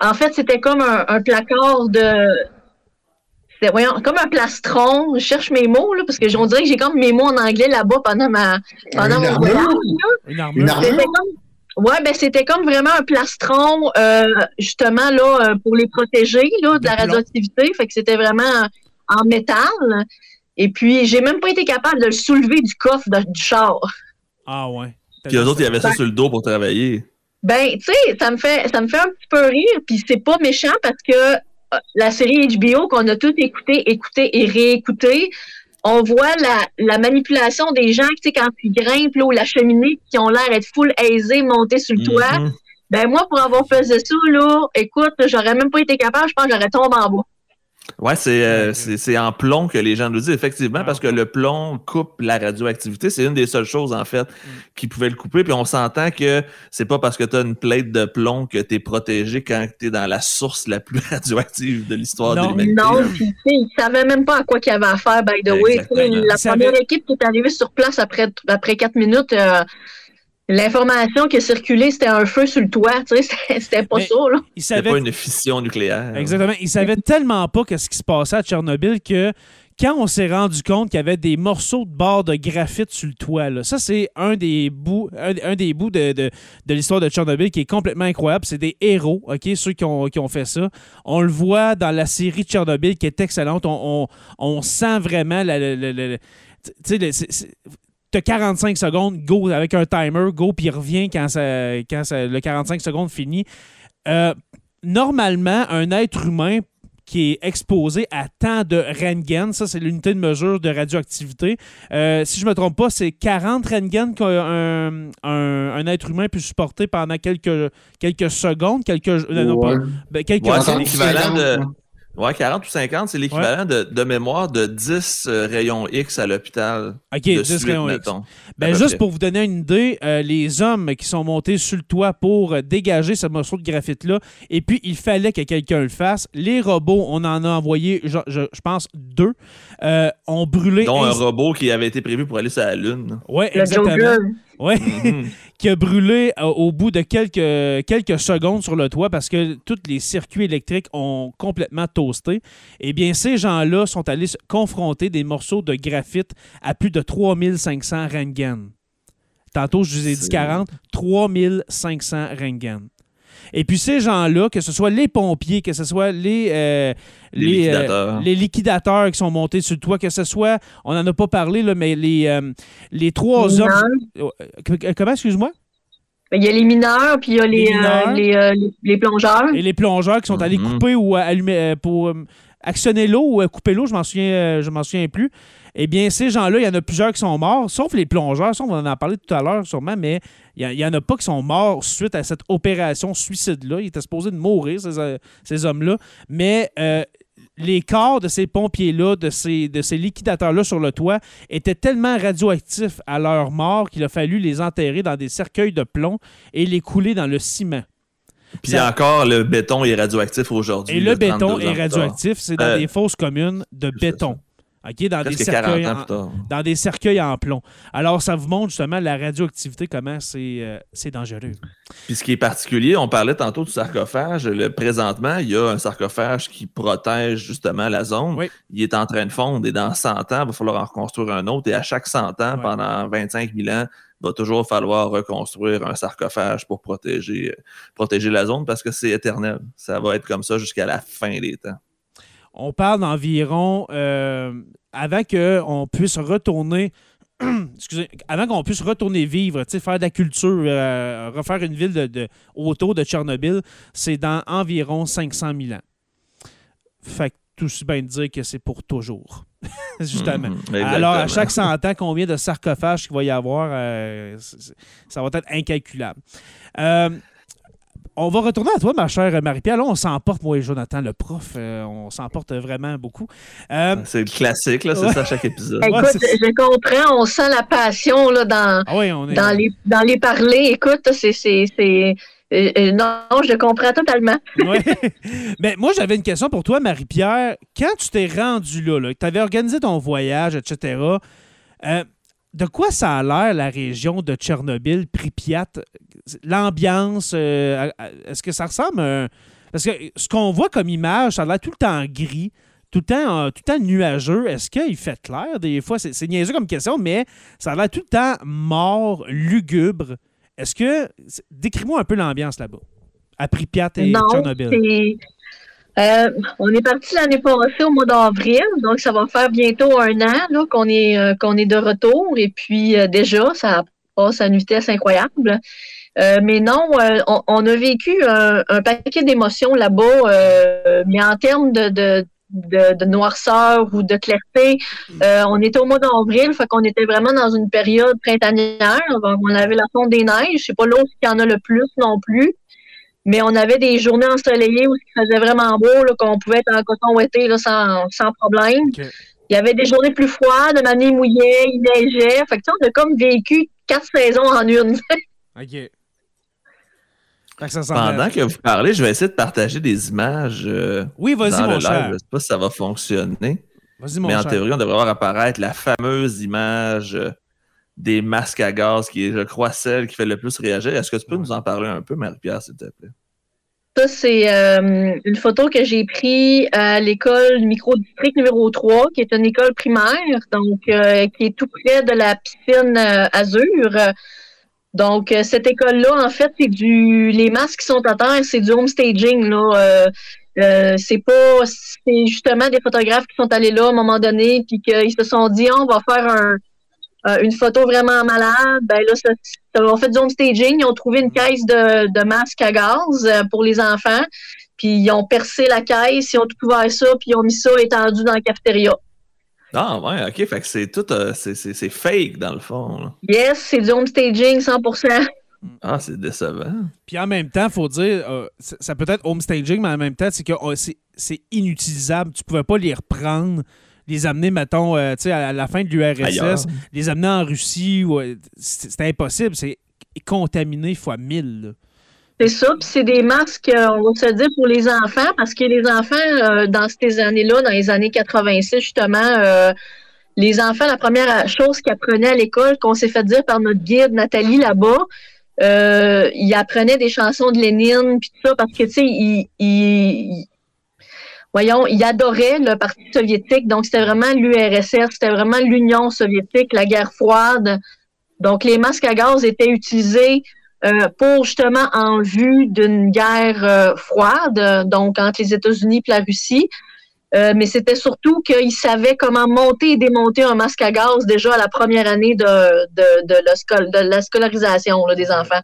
En fait, c'était comme un, un placard de. c'était, voyons, comme un plastron. Je cherche mes mots, là, parce que on dirait que j'ai comme mes mots en anglais là-bas pendant ma pendant Une mon voyage. Une armure? Une ouais, ben c'était comme vraiment un plastron, euh, justement là euh, pour les protéger là de la De radioactivité. Fait que c'était vraiment en métal. Et puis j'ai même pas été capable de le soulever du coffre de- du char. Ah ouais. Puis eux autres, ils avaient ça sur le dos pour travailler. Ben, tu sais, ça me fait ça me fait un petit peu rire. Puis c'est pas méchant parce que euh, la série HBO qu'on a tout écouté, écouté et réécouté. On voit la, la manipulation des gens, tu sais, quand ils grimpent là, ou la cheminée, qui ont l'air d'être full aisés, montés sur le toit. Mhm. Ben moi, pour avoir fait ça, là, écoute, j'aurais même pas été capable, je pense que j'aurais tombé en bas. Ouais, c'est euh, c'est c'est en plomb que les gens nous disent, effectivement, Ah, parce que le plomb coupe la radioactivité. C'est une des seules choses, en fait, Mm. qui pouvait le couper. Puis on s'entend que c'est pas parce que tu as une plate de plomb que tu es protégé quand tu es dans la source la plus radioactive de l'histoire de Non. l'humanité. Non, puis tu sais, ils savaient même pas à quoi qu'ils avaient affaire, by the way. La première équipe qui est arrivée sur place après, après quatre minutes, euh, l'information qui a circulé, c'était un feu sur le toit. Tu sais, c'était- pas Mais- ça, là. Il savait pas une fission nucléaire. Exactement. Ils savaient tellement pas qu'est-ce qui se passait à Tchernobyl que quand on s'est rendu compte qu'il y avait des morceaux de barres de graphite sur le toit, là, ça c'est un des bouts, un, un des bouts de, de- de l'histoire de Tchernobyl qui est complètement incroyable. C'est des héros, ok, ceux qui ont, qui ont fait ça. On le voit dans la série Tchernobyl qui est excellente. On, on- on sent vraiment la, la- la- la- tu sais, le- c'est- c'est- T'as 45 secondes, go avec un timer, go, puis il revient quand, ça, quand ça- le 45 secondes finit. Euh, normalement, un être humain qui est exposé à tant de Rengen, ça c'est l'unité de mesure de radioactivité. Euh, si je me trompe pas, c'est 40 Rengen qu'un un, un être humain peut supporter pendant quelques, quelques secondes, quelques, euh, non, pas- Ouais. ben, quelques Ouais, heures. c'est l'équivalent de. 50, Ouais, 40 ou 50, c'est l'équivalent de, de mémoire de 10 euh, rayons X à l'hôpital. OK, de 10 suite, rayons X. Ben, juste près. pour vous donner une idée, euh, les hommes qui sont montés sur le toit pour euh, dégager ce morceau de graphite-là, et puis il fallait que quelqu'un le fasse. Les robots, on en a envoyé, je, je- je pense, deux, euh, ont brûlé. Dont un robot qui avait été prévu pour aller sur la Lune. Ouais, Le exactement. Ouais. Mhm. qui a brûlé euh, au bout de quelques, quelques secondes sur le toit parce que tous les circuits électriques ont complètement toasté. Eh bien, ces gens-là sont allés se confronter des morceaux de graphite à plus de 3500 Rengen. Tantôt, je vous ai dit C'est- 40, 3500 Rengen. Et puis ces gens-là, que ce soit les pompiers, que ce soit les, euh, Les les, euh, liquidateurs. les liquidateurs qui sont montés sur le toit, que ce soit, on n'en a pas parlé, là, mais les, euh, les trois Les hommes... Euh, Comment, excuse-moi? Ben, Il y a les mineurs, puis il y a les, Les euh, euh, plongeurs. Et les plongeurs qui sont allés Mhm. couper ou allumer pour actionner l'eau ou couper l'eau, je m'en souviens, je m'en souviens plus. Eh bien, ces gens-là, il y en a plusieurs qui sont morts, sauf les plongeurs. Ça, on en parler tout à l'heure sûrement, mais il y a- il y, en a pas qui sont morts suite à cette opération suicide-là. Ils étaient supposés de mourir, ces, ces hommes-là. Mais euh, les corps de ces pompiers-là, de ces, de ces liquidateurs-là sur le toit, étaient tellement radioactifs à leur mort qu'il a fallu les enterrer dans des cercueils de plomb et les couler dans le ciment. Puis Ça- encore, le béton est radioactif aujourd'hui. Et le béton 32 ans est radioactif, c'est dans Euh, des fosses communes de béton. OK, dans des, cercueils 40 ans en, plus tard. dans des cercueils en plomb. Alors, ça vous montre justement la radioactivité, comment c'est euh, c'est dangereux. Puis ce qui est particulier, on parlait tantôt du sarcophage. Le, présentement, il y a un sarcophage qui protège justement la zone. Oui. Il est en train de fondre et dans 100 ans, il va falloir en reconstruire un autre. Et à chaque 100 ans, pendant 25 000 ans, il va toujours falloir reconstruire un sarcophage pour protéger, protéger la zone parce que c'est éternel. Ça va être comme ça jusqu'à la fin des temps. On parle d'environ, euh, avant qu'on puisse retourner, excusez, avant qu'on puisse retourner vivre, faire de la culture, euh, refaire une ville de, de- autour de Tchernobyl, c'est dans environ 500 000 ans. Fait que tout aussi bien dire que c'est pour toujours. Justement. Mhm, Alors, à chaque 100 ans, combien de sarcophages qu'il va y avoir, euh, ça va être incalculable. Euh, on va retourner à toi, ma chère Marie-Pierre. Là, on s'emporte, moi et Jonathan, le prof, euh, on s'emporte vraiment beaucoup. Euh, c'est le classique, là, c'est ça à chaque épisode. Écoute, je comprends, on sent la passion là, dans, ah oui, on est... dans, les, dans les parler. Écoute, c'est. Euh, non, je comprends totalement. ouais. Mais moi, j'avais une question pour toi, Marie-Pierre. Quand tu t'es rendu là, là que tu avais organisé ton voyage, etc., de quoi ça a l'air la région de Tchernobyl, Pripyat? L'ambiance, euh, est-ce que ça ressemble à Parce que ce qu'on voit comme image, ça a l'air tout le temps gris, tout le temps, euh, tout le temps nuageux. Est-ce qu'il fait clair? Des fois? C'est, niaiseux comme question, mais ça a l'air tout le temps mort, lugubre. Est-ce que... Décris-moi un peu l'ambiance là-bas, à Pripyat et Tchernobyl. Euh, on est parti l'année passée au mois d'avril, donc ça va faire bientôt un an qu'on est euh, qu'on est de retour. Et puis euh, déjà, ça passe à une vitesse incroyable. mais non, on, a vécu un, paquet d'émotions là-bas, mais en termes de, de, noirceur ou de clarté, on était au mois d'avril, fait qu'on était vraiment dans une période printanière. on avait la fonte des neiges, c'est pas l'autre qui en a le plus non plus. Mais on avait des journées ensoleillées où il faisait vraiment beau, qu'on pouvait être en coton ouetté là, sans, sans problème. Il y avait des journées plus froides, ma il mouillait, il neigeait. Fait que, on a comme vécu quatre saisons en une. OK. Pendant que vous parlez, je vais essayer de partager des images. Euh, oui, vas-y, mon cher. Je ne sais pas si ça va fonctionner. Vas-y, mon Mais en théorie, on devrait voir apparaître la fameuse image euh, des masques à gaz, qui est, je crois, celle qui fait le plus réagir. Est-ce que tu peux nous en parler un peu, Marie-Pierre, s'il te plaît? Ça, c'est euh, une photo que j'ai prise à l'école micro-district numéro 3, qui est une école primaire, donc euh, qui est tout près de la piscine euh, Azur. Donc, cette école-là, en fait, c'est du. Les masques qui sont à terre, c'est du home staging. Là. c'est pas. C'est justement des photographes qui sont allés là à un moment donné, puis qu'ils se sont dit, on va faire un, euh, une photo vraiment malade, ben là, ça, ça, fait du home staging. Ils ont trouvé une caisse de, de masques à gaz euh, pour les enfants. Puis ils ont percé la caisse, ils ont tout ouvert ça, puis ils ont mis ça étendu dans la cafétéria. Ah ouais, ok, fait que c'est tout, euh, c'est fake dans le fond. Yes, c'est du home staging 100%. Ah, c'est décevant. Puis en même temps, il faut dire, ça peut être home staging, mais en même temps, c'est que oh, c'est inutilisable. Tu pouvais pas les reprendre les amener, mettons, euh, à la fin de l'URSS, les amener en Russie, euh, c'était impossible. C'est contaminé fois mille. C'est ça, puis c'est des masques, euh, on va se dire, pour les enfants, parce que les enfants, dans ces années-là, dans les années 86, justement, les enfants, la première chose qu'ils apprenaient à l'école, qu'on s'est fait dire par notre guide Nathalie là-bas, ils apprenaient des chansons de Lénine, puis tout ça, parce que, tu sais, ils, voyons, il adorait le Parti soviétique. Donc, c'était vraiment l'URSS, c'était vraiment l'Union soviétique, la guerre froide. Donc, les masques à gaz étaient utilisés euh, pour justement en vue d'une guerre euh, froide, donc entre les États-Unis et la Russie. Euh, mais c'était surtout qu'ils savaient comment monter et démonter un masque à gaz déjà à la première année de, de, de, la, scolarisation des enfants.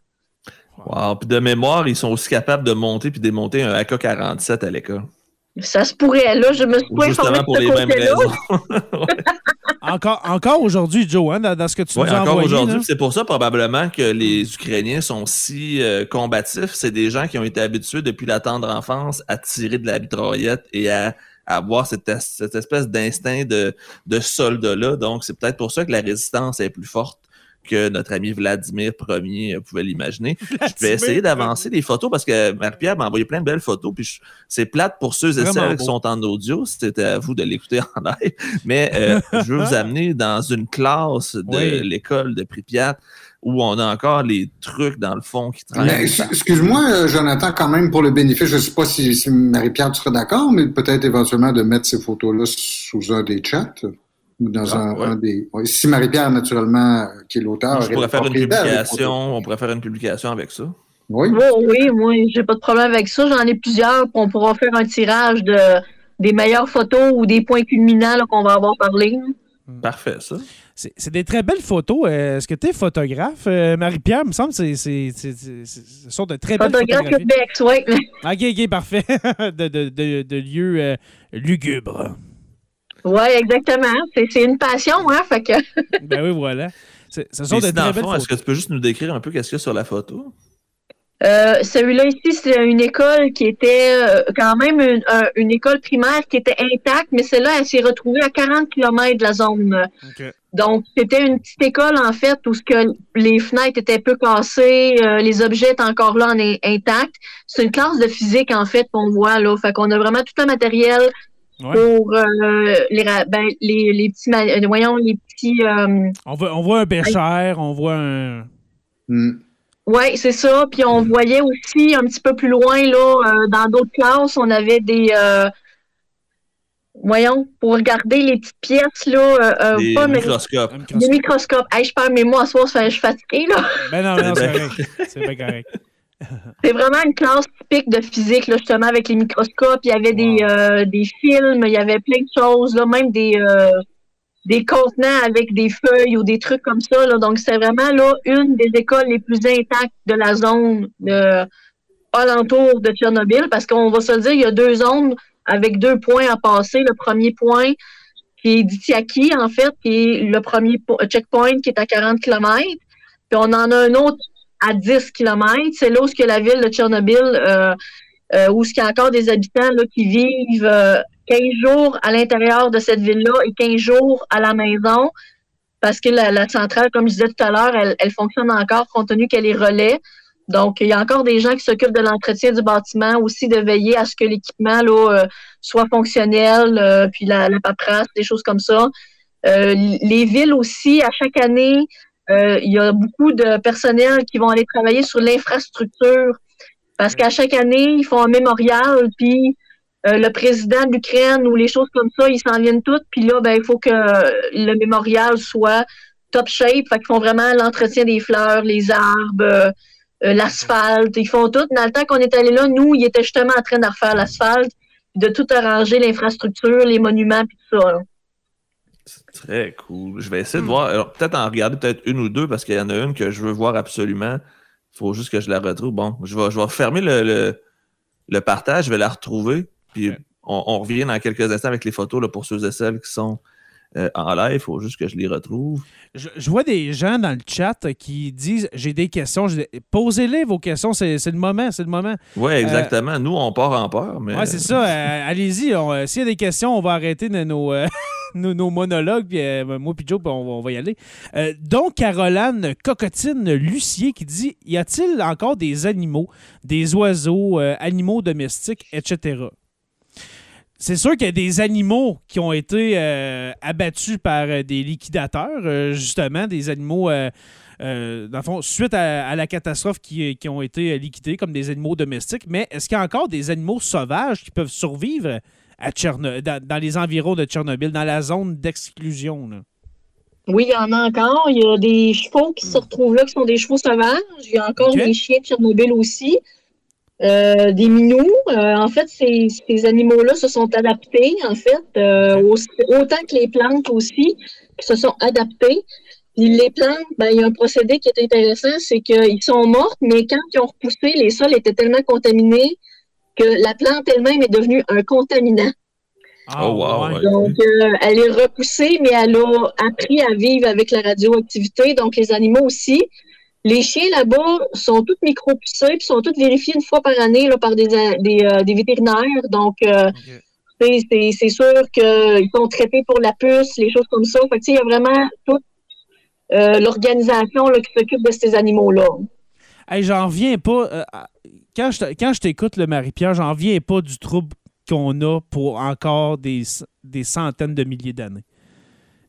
Wow. Puis de mémoire, ils sont aussi capables de monter puis démonter un AK-47 à l'école. Ça se pourrait. Là, je me suis pas informé pour les mêmes raisons. encore encore aujourd'hui, Joe, hein, dans, ce que tu nous as encore aujourd'hui. C'est pour ça probablement que les Ukrainiens sont si euh, combatifs. C'est des gens qui ont été habitués depuis la tendre enfance à tirer de la mitraillette et à, avoir cette, cette espèce d'instinct de, de soldat-là. Donc, c'est peut-être pour ça que la résistance est plus forte que notre ami Vladimir Ier pouvait l'imaginer. Je vais essayer d'avancer les photos parce que Marie-Pierre m'a envoyé plein de belles photos. Puis c'est plate pour ceux et celles qui sont en audio. C'était à vous de l'écouter en live. Mais euh, je veux vous amener dans une classe de l'école de Pripyat où on a encore les trucs dans le fond qui traînent. Excuse-moi, euh, Jonathan, quand même, pour le bénéfice, je ne sais pas si, Marie-Pierre sera d'accord, mais peut-être éventuellement de mettre ces photos-là sous un des chats dans ah, un, des. si Marie-Pierre, naturellement, qui est l'auteur. On pourrait faire une publication. On pourrait faire une publication avec ça. Oui. Oui, oui, moi, j'ai pas de problème avec ça. J'en ai plusieurs. On pourra faire un tirage de des meilleures photos ou des points culminants qu'on va avoir parlé. Hmm. Parfait, ça. C'est des très belles photos. Euh, est-ce que tu es photographe, euh, Marie-Pierre? me semble que c'est ce sont de très belles photographies. Photographe oui. OK, OK, parfait. de, de, de, de lieux euh, lugubres. Oui, exactement. C'est une passion, hein? Fait que... ben oui, voilà. Ce sont de très belles Est-ce que tu peux juste nous décrire un peu qu'est-ce qu'il y a sur la photo? Euh, celui-là ici, c'est une école qui était euh, quand même une, une, école primaire qui était intacte, mais celle-là, elle s'est retrouvée à 40 km de la zone. Donc, c'était une petite école, en fait, où ce que les fenêtres étaient peu cassées, euh, les objets étaient encore là en intacts. C'est une classe de physique, en fait, qu'on voit là. Fait qu'on a vraiment tout le matériel pour les, ben, les, les, petits... voyons, les petits... on, voit, on voit un pêcheur, on voit un... Hmm. Oui, c'est ça. Puis on voyait aussi un petit peu plus loin, là, euh, dans d'autres classes, on avait des. Euh, voyons, pour regarder les petites pièces, là. Euh, des pas, microscopes. Des microscopes. Hey, je perds mes mots à soir, je suis fatiguée, là. Ben non, non, c'est correct. C'est bien correct. C'est vraiment une classe typique de physique, là, justement, avec les microscopes. Il y avait des, des films, il y avait plein de choses, là, même des des contenants avec des feuilles ou des trucs comme ça. Là. Donc, c'est vraiment là une des écoles les plus intactes de la zone euh, alentour de Tchernobyl, parce qu'on va se le dire, il y a deux zones avec deux points à passer. Le premier point qui est d'Itiaki, en fait, qui est le premier checkpoint qui est à 40 km. Puis on en a un autre à 10 km. C'est là où que la ville de Tchernobyl, euh, euh, où il y a encore des habitants là, qui vivent euh, 15 jours à l'intérieur de cette ville-là et 15 jours à la maison, parce que la, centrale, comme je disais tout à l'heure, elle, fonctionne encore compte tenu qu'elle est relais. Donc, il y a encore des gens qui s'occupent de l'entretien du bâtiment, aussi de veiller à ce que l'équipement euh, soit fonctionnel, euh, puis la, paperasse, des choses comme ça. Euh, les villes aussi, à chaque année, il y a beaucoup de personnel qui vont aller travailler sur l'infrastructure parce qu'à chaque année, ils font un mémorial, puis euh, le président de l'Ukraine ou les choses comme ça, ils s'en viennent toutes. Puis là, ben, il faut que le mémorial soit top shape. Fait qu'ils font vraiment l'entretien des fleurs, les arbres, euh, euh, l'asphalte. Ils font tout. Dans le temps qu'on est allé là, nous, ils étaient justement en train de refaire l'asphalte, de tout arranger, l'infrastructure, les monuments, puis tout ça. C'est très cool. Je vais essayer de voir. peut-être en regarder peut-être une ou deux parce qu'il y en a une que je veux voir absolument. Il faut juste que je la retrouve. Bon, je vais, je vais fermer le, le partage, je vais la retrouver. Puis on, revient dans quelques instants avec les photos là, pour ceux et celles qui sont euh, en live. Il faut juste que je les retrouve. Je, vois des gens dans le chat qui disent J'ai des questions. Posez-les vos questions. C'est le moment. C'est le moment. Oui, euh, exactement. Nous, on part en peur. Mais... Oui, c'est ça. Euh, allez-y. S'il y a des questions, on va arrêter nos. nos, monologues, puis moi puis Joe, on, on, va y aller. donc, Caroline Cocotine Lucier qui dit Y a-t-il encore des animaux, des oiseaux, animaux domestiques, etc c'est sûr qu'il y a des animaux qui ont été euh, abattus par euh, des liquidateurs, euh, justement, des animaux, dans le fond, suite à, la catastrophe qui, ont été liquidés comme des animaux domestiques. Mais est-ce qu'il y a encore des animaux sauvages qui peuvent survivre à dans, les environs de Tchernobyl, dans la zone d'exclusion? Oui, il y en a encore. Il y a des chevaux qui se retrouvent là, qui sont des chevaux sauvages. Il y a encore des chiens de Tchernobyl aussi. Euh, des minous. Euh, en fait, ces, ces animaux-là se sont adaptés, en fait, euh, autant que les plantes aussi, qui se sont adaptés. Puis les plantes, ben, il y a un procédé qui est intéressant, c'est qu'ils sont mortes, mais quand ils ont repoussé, les sols étaient tellement contaminés que la plante elle-même est devenue un contaminant. Oh, wow. Donc, elle est repoussée, mais elle a appris à vivre avec la radioactivité. Donc, les animaux aussi. Les chiens là-bas sont tous micro-pucés, puis sont tous vérifiés une fois par année là, par des, des, euh, des vétérinaires. Donc, euh, c'est sûr qu'ils sont traités pour la puce, les choses comme ça. Fait il y a vraiment toute euh, l'organisation qui s'occupe de ces animaux-là. Hey, j'en reviens pas. quand je, quand je t'écoute, le Marie-Pierre, j'en reviens pas du trouble qu'on a pour encore des, des centaines de milliers d'années.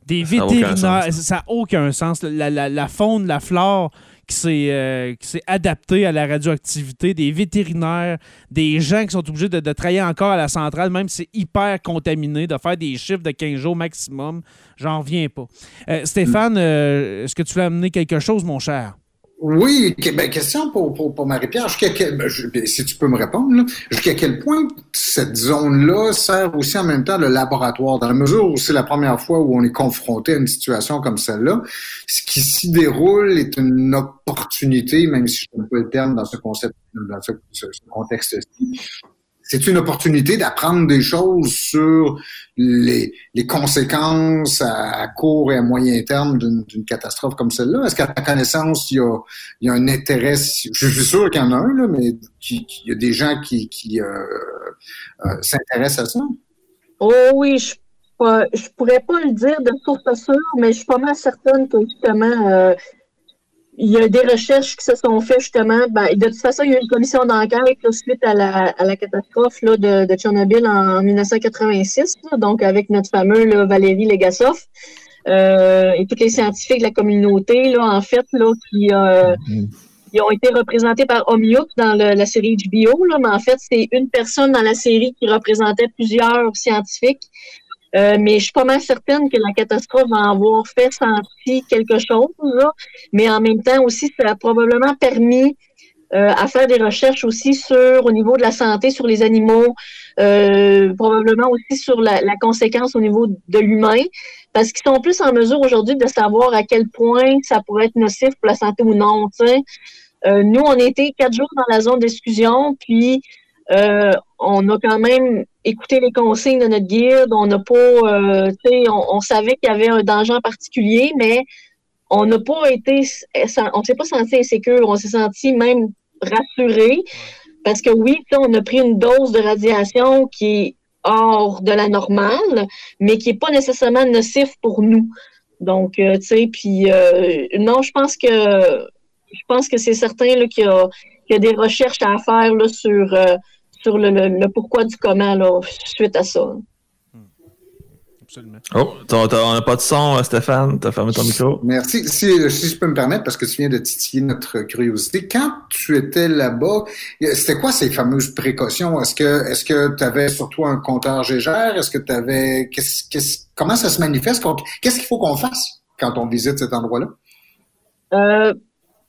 Des vétérinaires, ça n'a aucun sens. La, la, la, faune, la flore, euh, qui s'est adapté à la radioactivité, des vétérinaires, des gens qui sont obligés de, travailler encore à la centrale, même si c'est hyper contaminé, de faire des chiffres de 15 jours maximum. J'en reviens pas. Euh, Stéphane, euh, est-ce que tu veux amener quelque chose, mon cher? Oui, ben, question pour, pour, pour Marie-Pierre. Ben, ben, si tu peux me répondre, jusqu'à quel point cette zone-là sert aussi en même temps le laboratoire, dans la mesure où c'est la première fois où on est confronté à une situation comme celle-là. Ce qui s'y déroule est une opportunité, même si je ne pas le terme dans ce concept, dans ce, contexte-ci. C'est une opportunité d'apprendre des choses sur les, conséquences à, court et à moyen terme d'une catastrophe comme celle-là? Est-ce qu'à ta connaissance, il y a, un intérêt, je suis sûr qu'il y en a un, mais il y a des gens qui, qui euh, euh, s'intéressent à ça? Oh oui, je je pourrais pas le dire de source sûre, mais je suis pas mal certaine que justement, euh, il y a des recherches qui se sont faites justement. Ben, de toute façon, il y a eu une commission d'enquête suite à la, à la catastrophe là, de, de Tchernobyl en, 1986, donc avec notre fameux là, Valérie Legasov. Euh, et tous les scientifiques de la communauté, là, en fait, là, qui, euh, mm-hmm. ont été représentés par Omyuk dans la série HBO, là, mais en fait, c'est une personne dans la série qui représentait plusieurs scientifiques. Euh, mais je suis pas mal certaine que la catastrophe va avoir fait sentir quelque chose, mais en même temps aussi, ça a probablement permis euh, à faire des recherches aussi sur au niveau de la santé sur les animaux, euh, probablement aussi sur la, conséquence au niveau de l'humain, parce qu'ils sont plus en mesure aujourd'hui de savoir à quel point ça pourrait être nocif pour la santé ou non. Nous, on était quatre jours dans la zone d'exclusion, puis on a quand même écouté les consignes de notre guide. On n'a pas, euh, on, on, savait qu'il y avait un danger en particulier, mais on n'a pas été, on s'est pas senti insécure. On s'est senti même rassuré parce que oui, on a pris une dose de radiation qui est hors de la normale, mais qui est pas nécessairement nocif pour nous. Donc, euh, tu sais, puis euh, non, je pense que je pense que c'est certain qu'il y, y, a des recherches à faire là, sur sur le, pourquoi du comment là, suite à ça. Hmm. Absolument. Oh, on n'a pas de son, Stéphane. Tu as fermé ton micro. Merci. Si, si, je peux me permettre, parce que tu viens de titiller notre curiosité, quand tu étais là-bas, c'était quoi ces fameuses précautions? Est-ce que est-ce que tu avais sur toi un compteur Gégère? Est-ce que tu avais. comment ça se manifeste? Qu'est-ce qu'il faut qu'on fasse quand on visite cet endroit-là? Euh,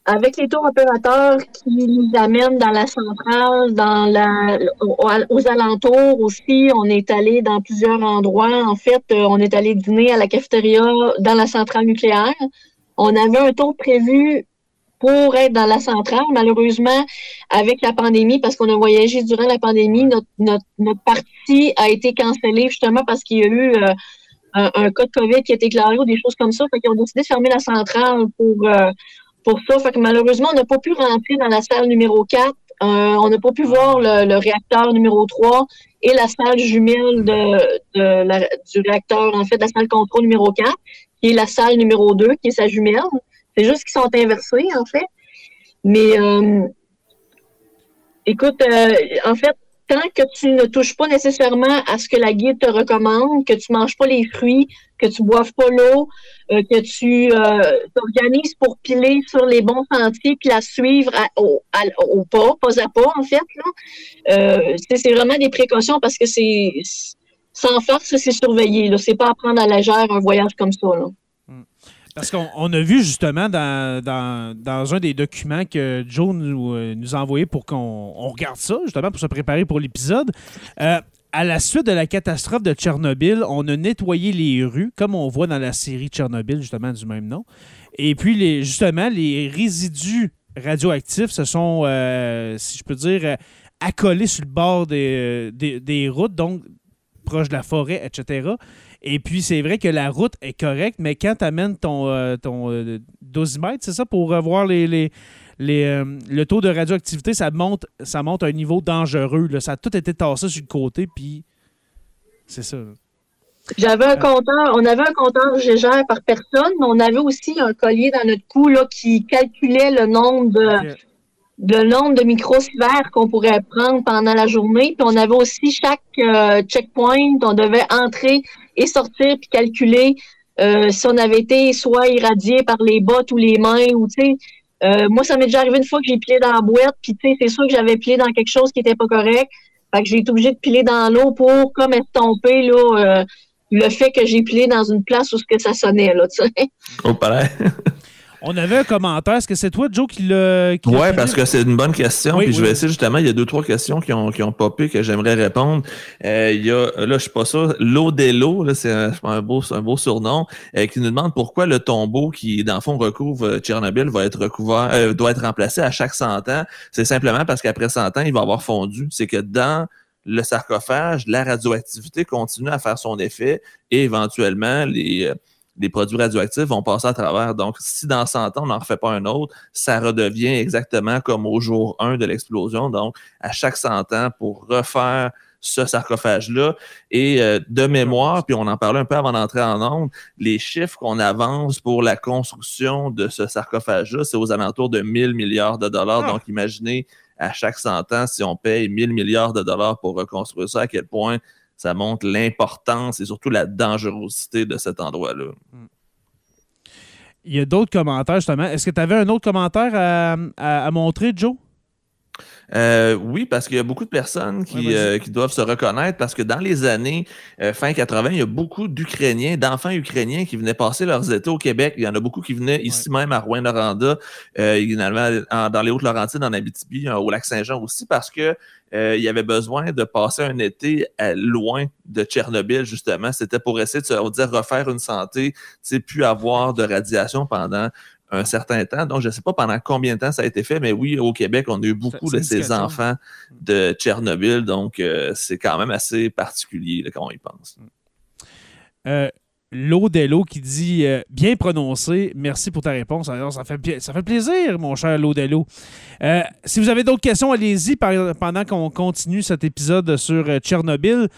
avec les tours opérateurs qui nous amènent dans la centrale, dans la, aux alentours aussi, on est allé dans plusieurs endroits. En fait, euh, on est allé dîner à la cafétéria dans la centrale nucléaire. On avait un tour prévu pour être dans la centrale. Malheureusement, avec la pandémie, parce qu'on a voyagé durant la pandémie, notre, notre, notre partie a été cancellée justement parce qu'il y a eu euh, un, un, cas de COVID qui a été déclaré ou des choses comme ça. Fait qu'ils ont décidé de fermer la centrale pour euh, pour ça. Fait que malheureusement, on n'a pas pu rentrer dans la salle numéro 4. Euh, on n'a pas pu voir le, réacteur numéro 3 et la salle jumelle de, du réacteur, en fait, la salle contrôle numéro 4, qui est la salle numéro 2, qui est sa jumelle. C'est juste qu'ils sont inversés, en fait. Mais euh, écoute, euh, en fait, tant que tu ne touches pas nécessairement à ce que la guide te recommande, que tu manges pas les fruits, que tu boives pas l'eau, euh, que tu euh, t'organises pour piler sur les bons sentiers puis la suivre au, pas, pas à pas en fait. Euh, c'est vraiment des précautions parce que c'est sans force, c'est surveillé. C'est pas à prendre à la légère un voyage comme ça. Là. Parce qu'on a vu justement dans, un des documents que Joe nous, euh, a envoyé pour qu'on regarde ça, justement pour se préparer pour l'épisode. Euh, à la suite de la catastrophe de Tchernobyl, on a nettoyé les rues, comme on voit dans la série Tchernobyl, justement, du même nom. Et puis, les, justement, les résidus radioactifs se sont, euh, si je peux dire, accolés sur le bord des, des routes, donc proche de la forêt, etc. Et puis, c'est vrai que la route est correcte, mais quand tu amènes ton, euh, ton euh, dosimètre, c'est ça, pour revoir les, les, euh, le taux de radioactivité, ça monte, ça monte à un niveau dangereux. Ça a tout été tassé sur le côté, puis c'est ça. J'avais un compteur, on avait un compteur Gégère par personne, mais on avait aussi un collier dans notre cou là, qui calculait le nombre de, le nombre de microsphères qu'on pourrait prendre pendant la journée. Puis on avait aussi chaque euh, checkpoint, on devait entrer et sortir puis calculer euh, si on avait été soit irradié par les bottes ou les mains ou tu sais. Euh, moi, ça m'est déjà arrivé une fois que j'ai pilé dans la boîte, puis tu sais, c'est sûr que j'avais pilé dans quelque chose qui était pas correct. Fait que j'ai été obligé de piler dans l'eau pour comme estomper là, le fait que j'ai pilé dans une place où ce que ça sonnait là, tu sais. On avait un commentaire. Est-ce que c'est toi, Joe, qui l'a. Oui, parce que c'est une bonne question. puis je vais essayer justement, il y a deux, trois questions qui ont, qui ont popé que j'aimerais répondre. Euh, il y a, là, je suis pas sûr, L'Odello, là, c'est un, un, beau, un beau surnom, euh, qui nous demande pourquoi le tombeau qui, dans le fond, recouvre euh, Tchernobyl va être recouvert, doit être remplacé à chaque 100 ans. C'est simplement parce qu'après 100 ans, il va avoir fondu. C'est que dans le sarcophage, la radioactivité continue à faire son effet et éventuellement les, les produits radioactifs vont passer à travers. Donc, si dans 100 ans, on n'en refait pas un autre, ça redevient exactement comme au jour 1 de l'explosion. Donc, à chaque 100 ans, pour refaire ce sarcophage-là. Et euh, de mémoire, puis on en parlait un peu avant d'entrer en onde, les chiffres qu'on avance pour la construction de ce sarcophage-là, c'est aux alentours de 1000 milliards de dollars. Ah. Donc, imaginez à chaque 100 ans, si on paye 1000 milliards de dollars pour reconstruire ça, à quel point ça montre l'importance et surtout la dangerosité de cet endroit-là. Il y a d'autres commentaires, justement. Est-ce que tu avais un autre commentaire à montrer, Joe? Euh, oui, parce qu'il y a beaucoup de personnes qui, euh, qui, doivent se reconnaître parce que dans les années euh, fin 80, il y a beaucoup d'Ukrainiens, d'enfants ukrainiens qui venaient passer leurs étés au Québec. Il y en a beaucoup qui venaient ici même à Rouen-Noranda, dans les Hautes-Laurentides, en Abitibi, au Lac-Saint-Jean aussi, parce que il y avait besoin de passer un été loin de Tchernobyl, justement. C'était pour essayer de se dire, refaire une santé, plus avoir de radiation pendant un certain temps. Donc, je ne sais pas pendant combien de temps ça a été fait, mais oui, au Québec, on a eu beaucoup de ces enfants de Tchernobyl. Donc, euh, c'est quand même assez particulier quand on y pense. Euh, Lodello qui dit euh, bien prononcé, merci pour ta réponse. Alors, ça, fait, ça fait plaisir, mon cher Lodello. Euh, si vous avez d'autres questions, allez-y pendant qu'on continue cet épisode sur Tchernobyl.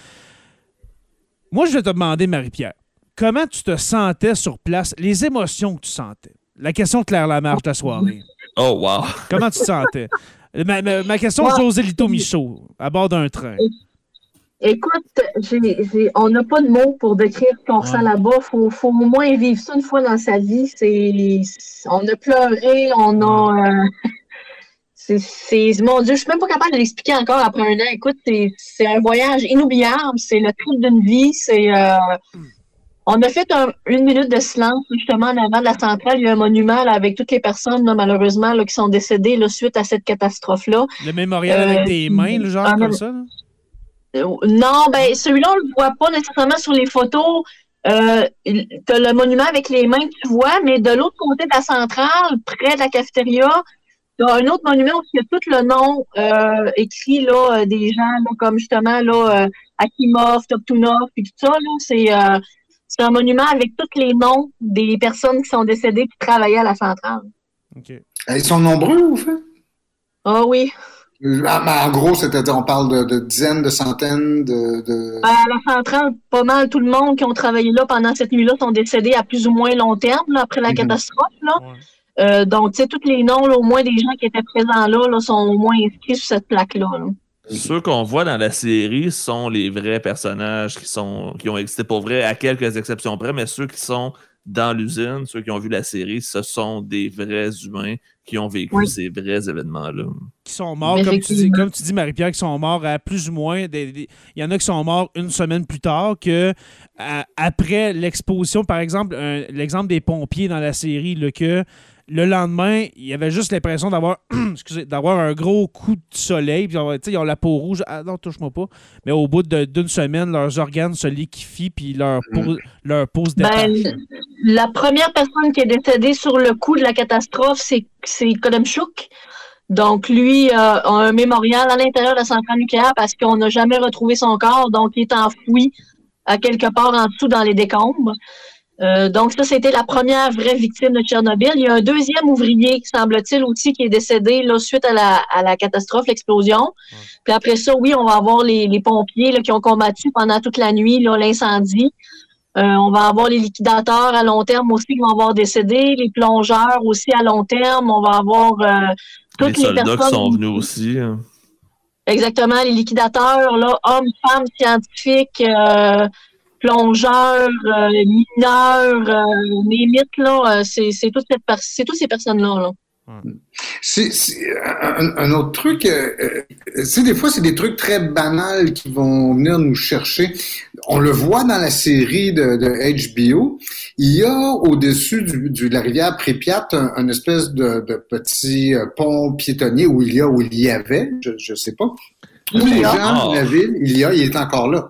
Moi, je vais te demander, Marie-Pierre, comment tu te sentais sur place, les émotions que tu sentais? La question de Claire Lamarche de la soirée. Oh, wow. Comment tu te sentais? Ma, question, c'est José Lito Michaud, à bord d'un train. Écoute, on n'a pas de mots pour décrire ce qu'on ressent là-bas. Il faut, au moins vivre ça une fois dans sa vie. on a pleuré, on a. Euh, c'est, mon Dieu, je suis même pas capable de l'expliquer encore après un an. Écoute, c'est, un voyage inoubliable. C'est le trip d'une vie. C'est. Euh, on a fait une minute de silence justement en avant de la centrale. Il y a un monument avec toutes les personnes malheureusement qui sont décédées suite à cette catastrophe-là. Le mémorial avec des euh, mains, le genre comme ça? Euh, non, ben celui-là, on le voit pas nécessairement sur les photos. Euh, tu as le monument avec les mains que tu vois, mais de l'autre côté de la centrale, près de la cafétéria, tu as un autre monument où il y a tout le nom euh, écrit là, des gens comme justement là, Akimov, Toptunov, et tout ça. C'est c'est un monument avec tous les noms des personnes qui sont décédées qui travaillaient à la centrale. Ils sont nombreux, au fait? Ah oui. Ah, en gros, c'est-à-dire, on parle de, dizaines, de centaines de. Ben, à la centrale, pas mal tout le monde qui ont travaillé là pendant cette nuit-là sont décédés à plus ou moins long terme, après la mhm. catastrophe. Là. Euh, donc, tu sais, tous les noms, au moins des gens qui étaient présents là, sont au moins inscrits sur cette plaque-là. là ceux qu'on voit dans la série sont les vrais personnages qui sont qui ont existé pour vrai, à quelques exceptions près, mais ceux qui sont dans l'usine, ceux qui ont vu la série, ce sont des vrais humains qui ont vécu ces vrais événements-là. Qui sont morts, comme tu, dis, comme tu dis, Marie-Pierre, qui sont morts à plus ou moins. Il y en a qui sont morts une semaine plus tard que après l'exposition. Par exemple, l'exemple des pompiers dans la série, le que le lendemain, il y avait juste l'impression d'avoir d'avoir un gros coup de soleil. Puis, ils ont la peau rouge. Ah non, touche-moi pas. Mais au bout d'une semaine, leurs organes se liquifient puis leur mm. peau, leur peau se ben, La première personne qui est décédée sur le coup de la catastrophe, c'est Kodemchuk. Donc, lui a un mémorial à l'intérieur de la centrale nucléaire parce qu'on n'a jamais retrouvé son corps. Donc, il est enfoui à quelque part en dessous dans les décombres. Euh, donc, ça, c'était la première vraie victime de Tchernobyl. Il y a un deuxième ouvrier, semble-t-il, aussi, qui est décédé là, suite à la, à la catastrophe, l'explosion. Puis après ça, oui, on va avoir les, les pompiers là, qui ont combattu pendant toute la nuit l'incendie. Euh, on va avoir les liquidateurs à long terme aussi qui vont avoir décédé, les plongeurs aussi à long terme. On va avoir euh, toutes les, soldats qui sont venus aussi. Hein. Exactement, les liquidateurs, là, hommes, femmes, scientifiques, euh, plongeurs, euh, mineurs, euh, là, euh, c'est, c'est, toutes ces personnes-là. Là. C'est, un, autre truc, euh, c'est des fois c'est des trucs très banals qui vont venir nous chercher. On le voit dans la série de, HBO. Il y a au-dessus du, de la rivière Pripyat un, espèce de, de, petit pont piétonnier où il y a où il y avait, je, je sais pas, Tous les gens de la ville, il y a, il est encore là.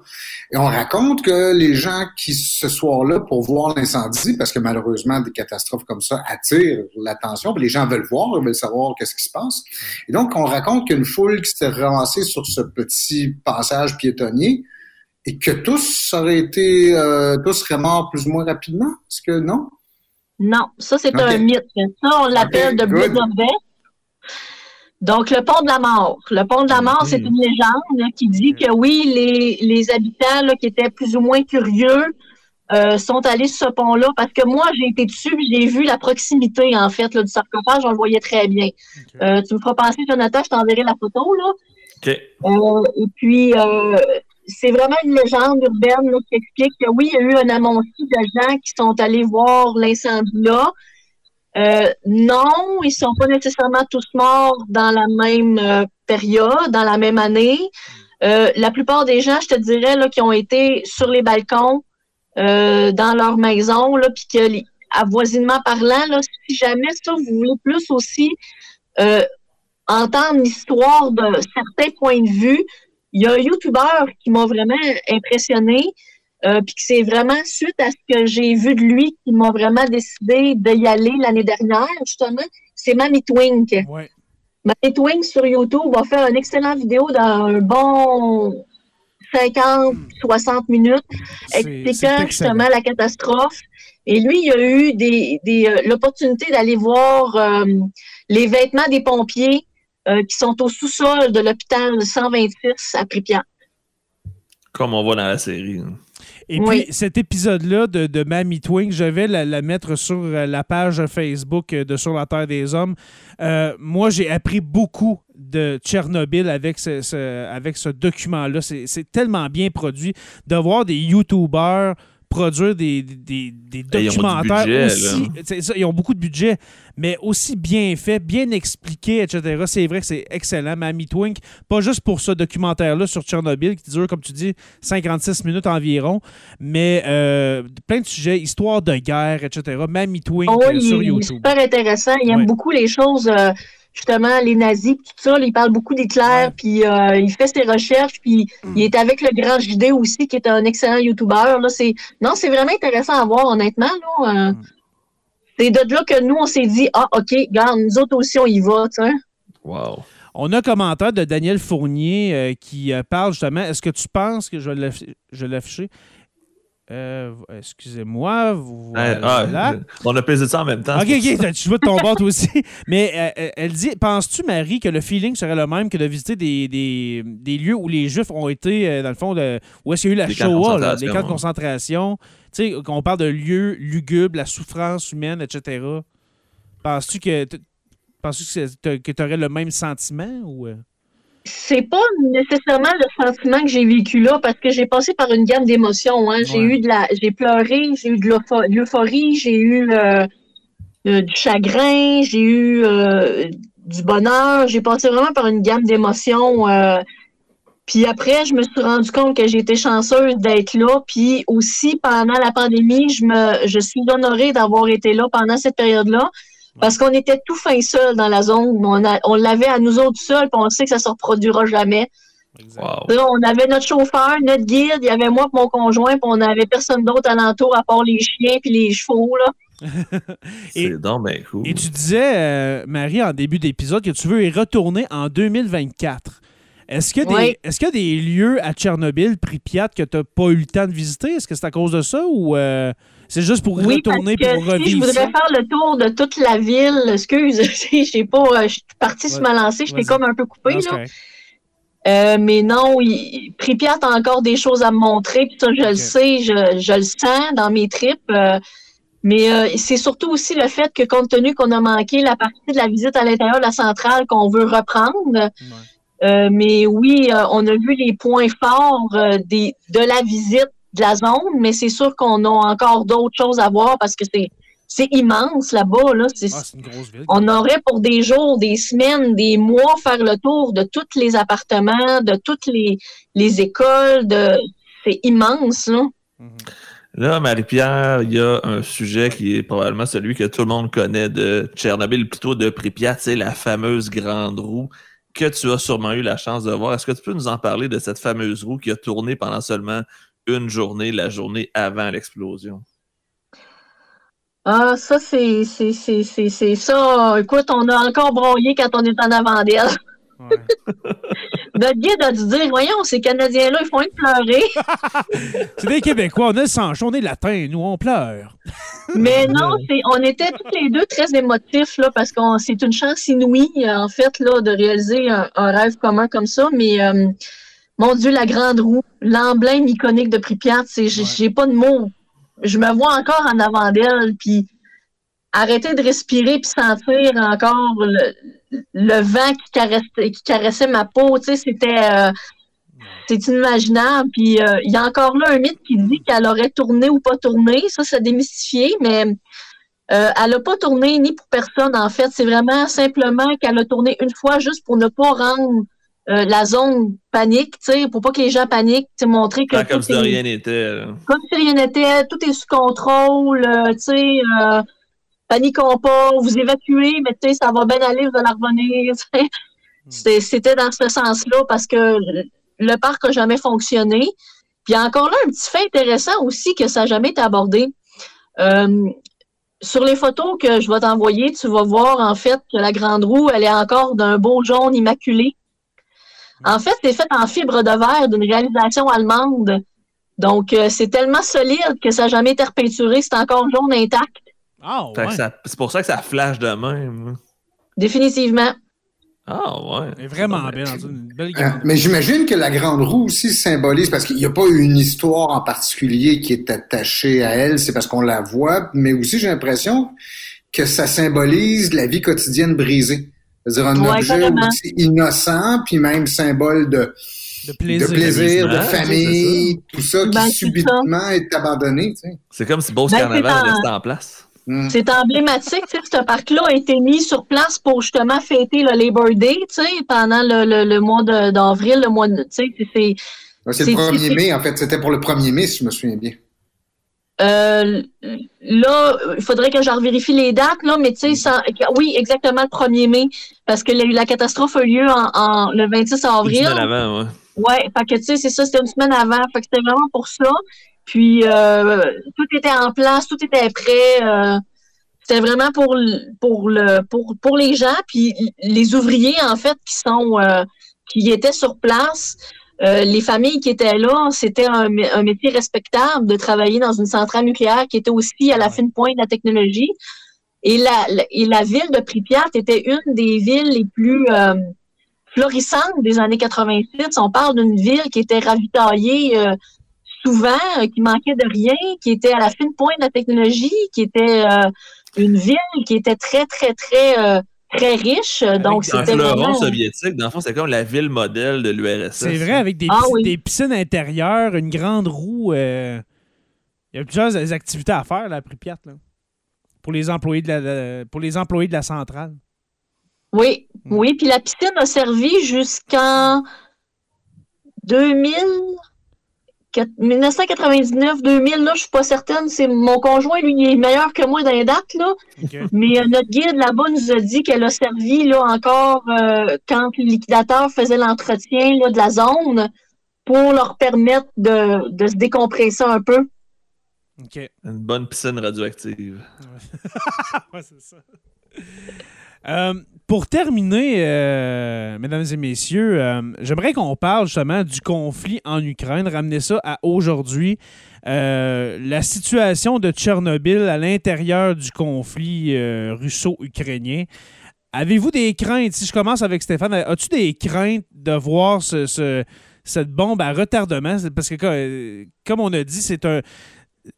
Et on raconte que les gens qui ce soir-là pour voir l'incendie, parce que malheureusement des catastrophes comme ça attirent l'attention, les gens veulent voir, ils veulent savoir qu'est-ce qui se passe. Et donc on raconte qu'une foule qui s'était ramassée sur ce petit passage piétonnier et que tous auraient été, euh, tous seraient morts plus ou moins rapidement. Est-ce que non? Non, ça c'est un mythe. Ça on l'appelle de Blood of donc, le pont de la mort. Le pont de la mort, c'est une légende qui dit que oui, les, les habitants qui étaient plus ou moins curieux euh, sont allés sur ce pont-là parce que moi, j'ai été dessus j'ai vu la proximité, en fait, là, du sarcophage. On le voyait très bien. Euh, tu me feras penser, Jonathan, je t'enverrai la photo. Là. Euh, et puis, c'est vraiment une légende urbaine qui explique que oui, il y a eu un amonti de gens qui sont allés voir l'incendie là. Euh, non, ils sont pas nécessairement tous morts dans la même euh, période, dans la même année. Euh, la plupart des gens, je te dirais, là, qui ont été sur les balcons, dans leur maison, puis que avoisinement parlant, là, si jamais ça, vous voulez plus aussi entendre l'histoire de certains points de vue, il y a un YouTuber qui m'a vraiment impressionné. Euh, puis c'est vraiment suite à ce que j'ai vu de lui qui m'a vraiment décidé d'y aller l'année dernière, justement. C'est Mamie Twink. Ouais. Mamie Twink sur YouTube va faire une excellente vidéo dans un bon 50, 60 minutes expliquant justement la catastrophe. Et lui, il a eu des, des euh, l'opportunité d'aller voir euh, les vêtements des pompiers qui sont au sous-sol de l'hôpital 126 à Pripyat. Comme on voit dans la série. Hein. Et puis, cet épisode-là de, de Mamie Twink, je vais la, mettre sur euh, la page Facebook de Sur la Terre des Hommes. Euh, moi, j'ai appris beaucoup de Tchernobyl avec ce, avec ce document-là. C'est tellement bien produit de voir des YouTubers produire des, des, des documentaires aussi. ils ont beaucoup de budget, mais aussi bien fait, bien expliqué, etc. C'est vrai que c'est excellent. Mamie Twink, pas juste pour ce documentaire-là sur Tchernobyl qui dure, comme tu dis, 56 minutes environ, mais euh, plein de sujets, histoire de guerre, etc. Mamie Twink oh, euh, sur YouTube. super intéressant. Il aime beaucoup les choses. Euh, justement les nazis, tout ça. il parle beaucoup d'Hitler, puis euh, il fait ses recherches, puis mm. il est avec le grand JD aussi, qui est un excellent YouTuber. Là, c'est... Non, c'est vraiment intéressant à voir, honnêtement. Là, euh. mm. C'est de là que nous, on s'est dit, ah, OK, regarde, nous autres aussi, on y va, tu sais. Wow. On a un commentaire de Daniel Fournier euh, qui parle justement, est-ce que tu penses que je vais l'afficher? Euh, excusez-moi. Ah, on a pesé ça en même temps. Ok, ok, tu vois de ton bord aussi. Mais euh, euh, elle dit Penses-tu, Marie, que le feeling serait le même que de visiter des, lieux où les Juifs ont été, dans le fond, de, où est-ce qu'il y a eu la Shoah, les camps de concentration? Tu sais, qu'on parle de lieux lugubres, la souffrance humaine, etc. Penses-tu que que tu aurais le même sentiment ou c'est pas nécessairement le sentiment que j'ai vécu là parce que j'ai passé par une gamme d'émotions. Hein. J'ai eu de la, j'ai pleuré, j'ai eu de l'euphorie, j'ai eu euh, euh, du chagrin, j'ai eu euh, du bonheur. J'ai passé vraiment par une gamme d'émotions. puis après, je me suis rendu compte que j'ai été chanceuse d'être là. Puis aussi, pendant la pandémie, je me, je suis honorée d'avoir été là pendant cette période-là. Parce qu'on était tout fin seul dans la zone. On, on l'avait à nous autres seuls, puis on sait que ça ne se reproduira jamais. on avait notre chauffeur, notre guide, il y avait moi et mon conjoint, puis on n'avait personne d'autre alentour à part les chiens puis les chevaux. C'est donc bien cool. Et tu disais, euh, Marie, en début d'épisode, que tu veux y retourner en 2024. Est-ce qu'il y, est y, a des lieux à Tchernobyl, Pripyat, que tu n'as pas eu le temps de visiter? Est-ce que c'est à cause de ça ou... Euh, c'est juste pour retourner pour revivre. Si je voudrais faire le tour de toute la ville, excuse, je sais pas, euh, je suis partie sur ma lancée, j'étais comme un peu coupée. là. Euh, mais non, il, Pripyat a encore des choses à me montrer, puis ça, je le sais, je, je, le sens dans mes tripes. Euh, mais c'est surtout aussi le fait que, compte tenu qu'on a manqué la partie de la visite à l'intérieur de la centrale qu'on veut reprendre, mais oui, on a vu les points forts des, de la visite de la zone, mais c'est sûr qu'on a encore d'autres choses à voir parce que c'est c'est immense là-bas. Là. Ah, on aurait pour des jours, des semaines, des mois faire le tour de tous les appartements, de toutes les, les écoles. De... C'est immense. Là, mm-hmm. là Marie-Pierre, il y a un sujet qui est probablement celui que tout le monde connaît de Tchernobyl, plutôt de Pripyat, c'est la fameuse grande roue que tu as sûrement eu la chance de voir. Est-ce que tu peux nous en parler de cette fameuse roue qui a tourné pendant seulement une journée, la journée avant l'explosion? Ah, ça, c'est ça. Écoute, on a encore broyé quand on est en avant d'elle. Ouais. Notre guide a dû dire Voyons, ces Canadiens-là, ils font une pleurer. c'est des Québécois, on a le sang on est latin, nous, on pleure. Mais non, on était tous les deux très émotifs, là, parce que c'est une chance inouïe, en fait, là, de réaliser un, rêve commun comme ça. Mais euh, mon Dieu, la grande roue, l'emblème iconique de Pripyat, j'ai pas de mots. Je me vois encore en avant d'elle, puis arrêter de respirer puis sentir encore le, le vent qui caressait, qui caressait ma peau, tu sais, c'était euh, c'est inimaginable. Puis euh, il y a encore là un mythe qui dit qu'elle aurait tourné ou pas tourné. Ça, c'est démystifié, mais euh, elle n'a pas tourné ni pour personne, en fait. C'est vraiment simplement qu'elle a tourné une fois juste pour ne pas rendre la zone panique, tu sais, pour pas que les gens paniquent, tu montrer que. comme si rien n'était. Comme si rien n'était, tout est sous contrôle, tu sais paniquons pas, vous évacuez, mais tu sais, ça va bien aller, vous allez revenir. Hmm. C'était dans ce sens-là parce que le parc n'a jamais fonctionné. Puis encore là, un petit fait intéressant aussi que ça n'a jamais été abordé. Euh, sur les photos que je vais t'envoyer, tu vas voir en fait que la grande roue, elle est encore d'un beau jaune immaculé. En fait, c'est fait en fibre de verre d'une réalisation allemande. Donc, euh, c'est tellement solide que ça n'a jamais été repeinturé. C'est encore jaune intact. Ah, c'est pour ça que ça flash de même. Définitivement. Ah ouais. C'est vraiment bien. Une belle euh, mais j'imagine que la grande roue aussi symbolise, parce qu'il n'y a pas une histoire en particulier qui est attachée à elle, c'est parce qu'on la voit, mais aussi j'ai l'impression que ça symbolise la vie quotidienne brisée. C'est-à-dire un objet aussi innocent, puis même symbole de, de plaisir, de, famille, tout ça qui ben, subitement est abandonné. C'est comme si Beauce ben, Carnaval restait en place. Mm. C'est emblématique, tu sais, ce parc-là a été mis sur place pour justement fêter le Labor Day, tu sais, pendant le, le, mois d'avril, le mois de, tu sais, c'est... c'est le 1er mai, en fait, c'était pour le 1er mai, si je me souviens bien. Euh, là, il faudrait que je vérifie les dates, là, mais tu sais, oui, exactement le 1er mai, parce que la, catastrophe a eu lieu en, le 26 avril. Une semaine avant, ouais. Ouais, fait que tu sais, c'est ça, c'était une semaine avant, fait que c'était vraiment pour ça. Puis euh, tout était en place, tout était prêt. Euh, c'était vraiment pour pour le pour pour les gens, puis les ouvriers en fait qui sont qui étaient sur place. Les familles qui étaient là, c'était un, métier respectable de travailler dans une centrale nucléaire qui était aussi à la fine pointe de la technologie. Et la, et la ville de Pripyat était une des villes les plus florissantes des années 86. On parle d'une ville qui était ravitaillée souvent, euh, qui manquait de rien, qui était à la fine pointe de la technologie, qui était euh, une ville qui était très, très, très, euh, très riche. donc, c'était vraiment... soviétique, dans le fond, c'est comme la ville modèle de l'URSS. C'est vrai, avec des, ah piscines, intérieures, une grande roue. Il y a plusieurs activités à faire, là, à Pripyat, là, pour les employés de la, pour les employés de la centrale. Oui, hmm. oui. Puis la piscine a servi jusqu'en 2000, 1999-2000, là, je suis pas certaine. C'est mon conjoint, lui, il est meilleur que moi dans les dates, là. Mais euh, notre guide là-bas nous a dit qu'elle a servi là encore euh, quand le liquidateur faisait l'entretien de la zone pour leur permettre de, de se décompresser un peu. Une bonne piscine radioactive. ouais, c'est ça. Euh, pour terminer, euh, mesdames et messieurs, euh, j'aimerais qu'on parle justement du conflit en Ukraine, ramener ça à aujourd'hui. la situation de Tchernobyl à l'intérieur du conflit russo-ukrainien. Avez-vous des craintes, si je commence avec Stéphane, as-tu des craintes de voir ce, cette bombe à retardement? Parce que, comme on a dit, c'est un,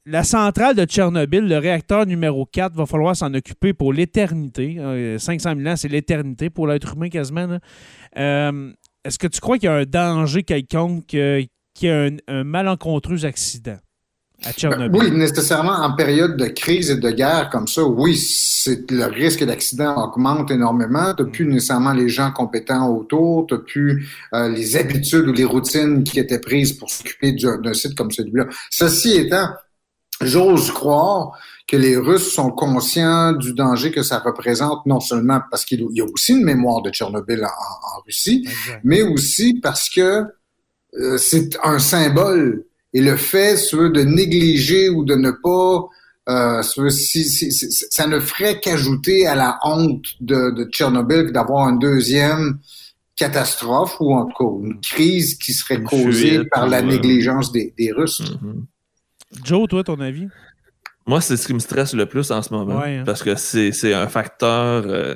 la centrale de Tchernobyl, le réacteur numéro 4, va falloir s'en occuper pour l'éternité. 500 000 ans, c'est l'éternité pour l'être humain quasiment. Euh, est-ce que tu crois qu'il y a un danger quelconque, euh, qu'il y a un, malencontreux accident à Tchernobyl? oui, nécessairement en période de crise et de guerre comme ça, oui, le risque d'accident augmente énormément. Tu n'as plus nécessairement les gens compétents autour, tu n'as plus euh, les habitudes ou les routines qui étaient prises pour s'occuper d'un site comme celui-là. Ceci étant, j'ose croire que les Russes sont conscients du danger que ça représente, non seulement parce qu'il y a aussi une mémoire de Tchernobyl en, en Russie, mais aussi parce que euh, c'est un symbole. Et le fait de négliger ou de ne pas, euh, si, si- si- ça ne ferait qu'ajouter à la honte de, de Tchernobyl d'avoir une deuxième catastrophe ou en tout cas une crise qui serait causée fuite par la euh, négligence des, des Russes. Mhm. Joe, toi, ton avis? Moi, c'est ce qui me stresse le plus en ce moment. Ouais, hein. Parce que c'est un facteur. euh,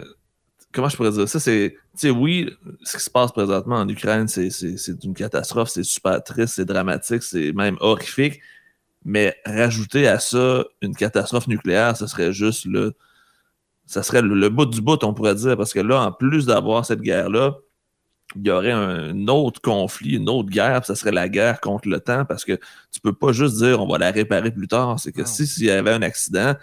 comment je pourrais dire ça? C'est. Tu sais, oui, ce qui se passe présentement en Ukraine, c'est une catastrophe, c'est super triste, c'est dramatique, c'est même horrifique. Mais rajouter à ça une catastrophe nucléaire, ce serait juste le. Ça serait le, le bout du bout, on pourrait dire. Parce que là, en plus d'avoir cette guerre-là, il y aurait un autre conflit, une autre guerre, puis ça serait la guerre contre le temps, parce que tu peux pas juste dire on va la réparer plus tard. C'est que Non. si s'il y avait un accident,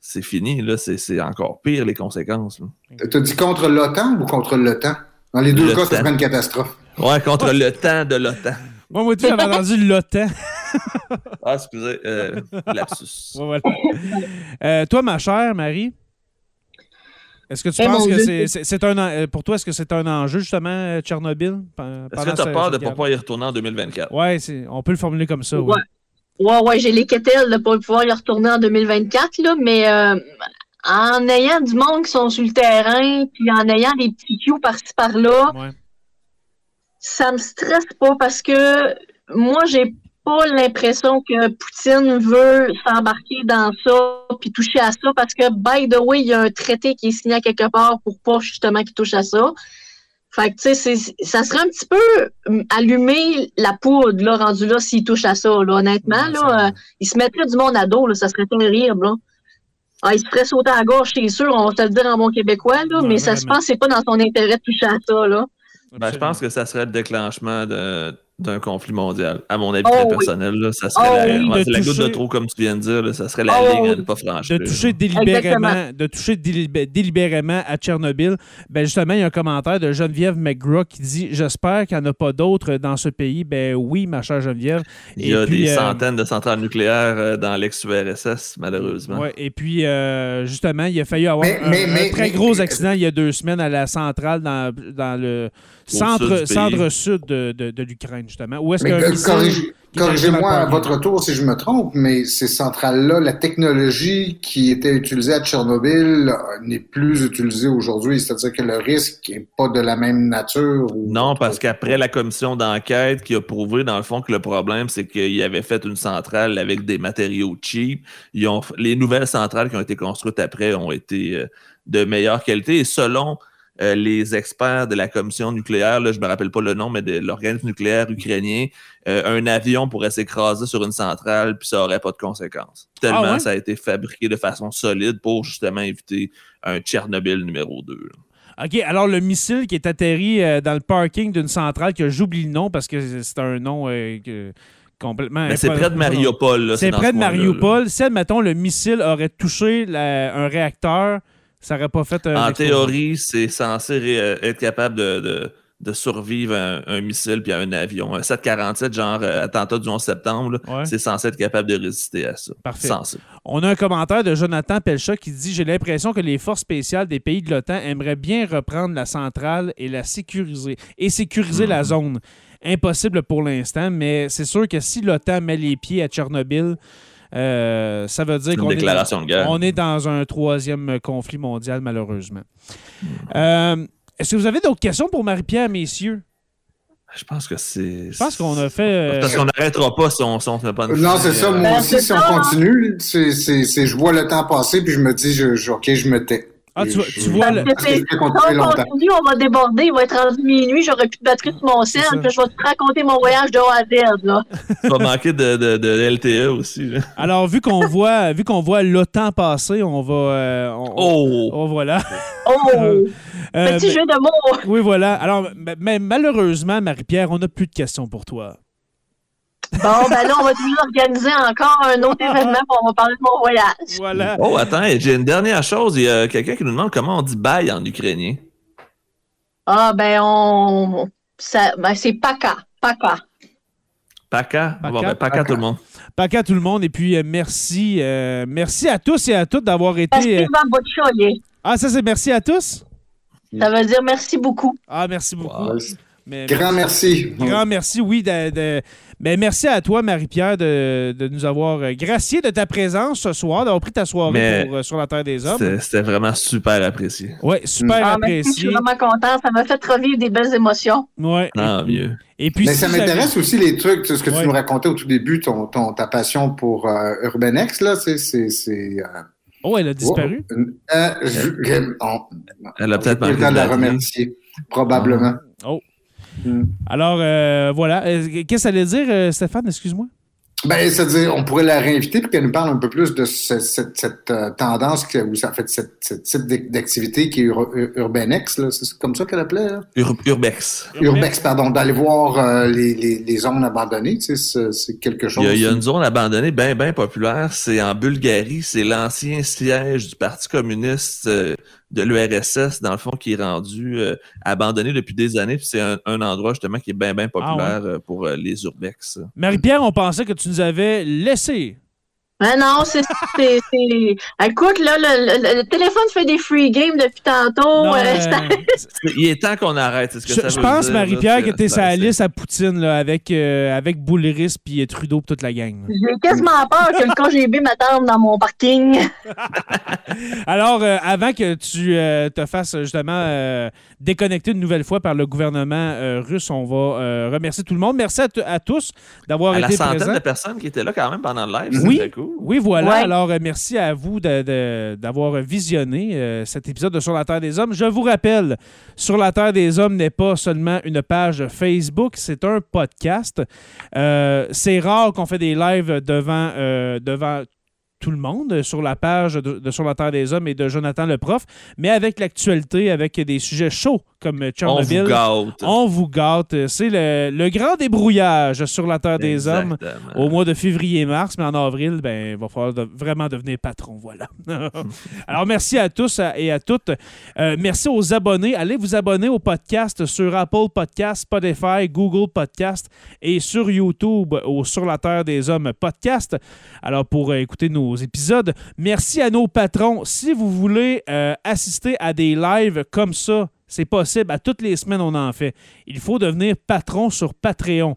c'est fini, là, c'est c'est encore pire les conséquences. là. T'as dit contre l'OTAN ou contre l'OTAN? Dans les deux Le cas, ça temps. serait une catastrophe. Ouais, contre le temps de l'OTAN. Moi, moi, tu j'avais entendu l'OTAN. Ah, excusez, euh, lapsus. Ouais, voilà. Euh, toi, ma chère Marie, est-ce que tu Eh, penses que c'est- c'est c'est un en- euh, pour toi, est-ce que c'est un enjeu justement euh, Tchernobyl Est-ce que tu as peur de ne pas y retourner en 2024? Ouais, c'est- on peut le formuler comme ça. Ouais. oui. Ouais, ouais, j'ai les quételles là, pour pouvoir y retourner en 2024, là, mais euh, en ayant du monde qui sont sur le terrain, puis en ayant des petits cues par-ci par-là, Ouais. ça me stresse pas parce que moi, j'ai pas l'impression que Poutine veut s'embarquer dans ça puis toucher à ça parce que, by the way, il y a un traité qui est signé à quelque part pour pas justement qu'il touche à ça. Fait que, tu sais, ça serait un petit peu hum, allumer la poudre, là, rendu là, s'il touche à ça, là, honnêtement, là. euh, il se mettrait du monde à dos, là, ça serait terrible, là. Ah, il se ferait sauter à la gorge, c'est sûr, on va te le dire en bon québécois, là, Ouais, mais ça se pense que c'est pas dans son intérêt de toucher à ça, là. Ben, je pense que ça serait le déclenchement de- d'un conflit mondial. À mon avis Oh, très oui. personnel, là, ça serait Oh, la, oui. ouais, De c'est la goutte de toucher- trop, comme tu viens de dire. là, ça serait la Oh, ligne à ne pas franchir. de toucher délibérément, de toucher délibé- délibérément à Tchernobyl. Ben justement, il y a un commentaire de Geneviève McGraw qui dit J'espère qu'il n'y en a pas d'autres dans ce pays. Ben oui, ma chère Geneviève. Il y a Et puis, des euh, centaines de centrales nucléaires euh, dans l'ex-URSS, malheureusement. Ouais, et puis, euh, justement, il a failli avoir Mais- un, mais- un mais- très mais- gros accident il y a deux semaines à la centrale dans, dans le centre, centre-sud de, de, de l'Ukraine, justement. Où est-ce euh, corrige- corrigez-moi à votre tour si je me trompe, mais ces centrales-là, la technologie qui était utilisée à Tchernobyl euh, n'est plus utilisée aujourd'hui. C'est-à-dire que le risque n'est pas de la même nature. ou- Non, parce qu'après la commission d'enquête qui a prouvé, dans le fond, que le problème, c'est qu'il avait fait une centrale avec des matériaux cheap. Ils ont, les nouvelles centrales qui ont été construites après ont été euh, de meilleure qualité. Et selon euh, les experts de la commission nucléaire, là, je me rappelle pas le nom, mais de l'organisme nucléaire ukrainien, euh, un avion pourrait s'écraser sur une centrale, puis ça aurait pas de conséquences. Tellement Ah ouais? ça a été fabriqué de façon solide pour justement éviter un Tchernobyl numéro 2. là. OK, alors le missile qui est atterri euh, dans le parking d'une centrale, que j'oublie le nom parce que c'est un nom euh, que- complètement. Mais c'est près de Mariupol. C'est près de. Mariupol. Si, admettons, le missile aurait touché la- un réacteur, ça n'aurait pas fait un. En théorie, c'est censé euh, être capable de, de- de survivre à un, un missile puis à un avion. Un 747, genre euh, attentat du 11 septembre, Ouais. c'est censé être capable de résister à ça. Parfait. Censé. On a un commentaire de Jonathan Pelcha qui dit J'ai l'impression que les forces spéciales des pays de l'OTAN aimeraient bien reprendre la centrale et la sécuriser et sécuriser la Mhm. zone. Impossible pour l'instant, mais c'est sûr que si l'OTAN met les pieds à Tchernobyl, euh, ça veut dire qu'on est, dans un troisième conflit mondial, malheureusement. Euh, Est-ce que vous avez d'autres questions pour Marie-Pierre, messieurs? Je pense que c'est. Je pense qu'on a fait. euh, Parce qu'on n'arrêtera pas si on si fait pas Non, c'est ça. Moi Ben, aussi, si on continue, c'est, c'est, c'est, je vois le temps passer, puis je me dis, je, je- OK, je me tais. Ah, tu tu vois le- on continue, on va déborder, il va être rendu minuit, j'aurai plus de batterie sur mon puis je vais te raconter mon voyage de A à Z, là. Tu vas manquer de, de, de LTE aussi. là. Alors, vu qu'on voit, vu qu'on voit l'OTAN passer, on va. euh, on- Oh! oh, voilà. Oh! Euh, Petit mais- jeu de mots! Oui, voilà. Alors, mais, mais malheureusement, Marie-Pierre, on n'a plus de questions pour toi. Bon, ben là, on va toujours organiser encore un autre événement, puis on va parler de mon voyage. Voilà. Oh, attends, j'ai une dernière chose. Il y a quelqu'un qui nous demande comment on dit bye en ukrainien. Ah, ben, on. Ça, ben, c'est Paka. Paka. Paka? Paka? Bon, ben, Paka, Paka. tout le monde. Paca à tout le monde. Et puis, euh, merci. euh, merci à tous et à toutes d'avoir été. Euh. Ah, ça, c'est merci à tous? Ça veut dire merci beaucoup. Ah, merci beaucoup. Wow. Mais- Grand merci. Grand merci, oui. De, de- mais merci à toi, Marie-Pierre, de, de nous avoir euh, gracié de ta présence ce soir, d'avoir pris ta soirée Mais pour, euh, sur la Terre des Hommes. C'était vraiment super apprécié. Oui, super Ah, merci, je apprécié. suis vraiment contente. Ça m'a fait revivre des belles émotions. Ouais. Tant mieux. Et puis, Mais si ça m'intéresse aussi les trucs, ce que Ouais. tu nous racontais au tout début, ton, ton, ta passion pour euh, Urbanex, là, c'est. euh, Oh, elle a disparu. oh, euh, je- on- Elle a peut-être manqué de la remercier, probablement. Oh. Hmm. Alors, euh, voilà. Euh, Qu'est-ce que ça allait dire, euh, Stéphane? Excuse-moi. Ben, c'est-à-dire, on pourrait la réinviter pour qu'elle nous parle un peu plus de ce- cette, cette, euh, tendance que, ou ça fait cette, ce type d'ac- d'activité qui est Ur- Ur- Urbanex, là. C'est comme ça qu'elle appelait, là? Ur- Urbex. Urbex, pardon, d'aller voir euh, les, les, les zones abandonnées, tu sais, c'est- c'est quelque chose. Il y, a, il y a une zone abandonnée bien, bien populaire. C'est en Bulgarie. C'est l'ancien siège du Parti communiste euh, de l'URSS, dans le fond, qui est rendu euh, abandonné depuis des années. Puis c'est un, un endroit, justement, qui est bien, bien populaire euh, pour euh, les urbex. Marie-Pierre, on pensait que tu nous avais laissé. Mais non, c'est. Écoute, là, le, le- le téléphone fait des free games depuis tantôt. Non, euh, euh, Il est temps qu'on arrête. ce que je, ça je veut pense, Marie-Pierre, que t'es c'est- liste à Poutine là, avec, euh, avec Boulris puis Trudeau et toute la gang. J'ai quasiment peur que le KGB m'attende dans mon parking. Alors, euh, avant que tu euh, te fasses justement euh, déconnecter une nouvelle fois par le gouvernement euh, russe, on va euh, remercier tout le monde. Merci à, à tous d'avoir À la été centaine présents. de personnes qui étaient là quand même pendant le live. Oui. C'était cool. Oui, voilà. Ouais. Alors, euh, merci à vous d'avoir visionné euh, cet épisode de Sur la Terre des Hommes. Je vous rappelle, Sur la Terre des Hommes n'est pas seulement une page Facebook, c'est un podcast. Euh, c'est rare qu'on fait des lives devant, euh, devant tout le monde sur la page de, de Sur la Terre des Hommes et de Jonathan le prof, mais avec l'actualité, avec des sujets chauds comme On Tchernobyl. vous gâte. On vous gâte. C'est le, le grand débrouillage sur la Terre des Hommes au mois de février-mars, mais en avril, ben, il va falloir de- vraiment devenir patron. Voilà. Alors, merci à tous et à toutes. Euh, merci aux abonnés. Allez vous abonner au podcast sur Apple Podcast, Spotify, Google Podcast et sur YouTube au Sur la Terre des Hommes podcast. Alors, pour euh, écouter nos épisodes, merci à nos patrons. Si vous voulez euh, assister à des lives comme ça, c'est possible. À toutes les semaines, on en fait. Il faut devenir patron sur Patreon.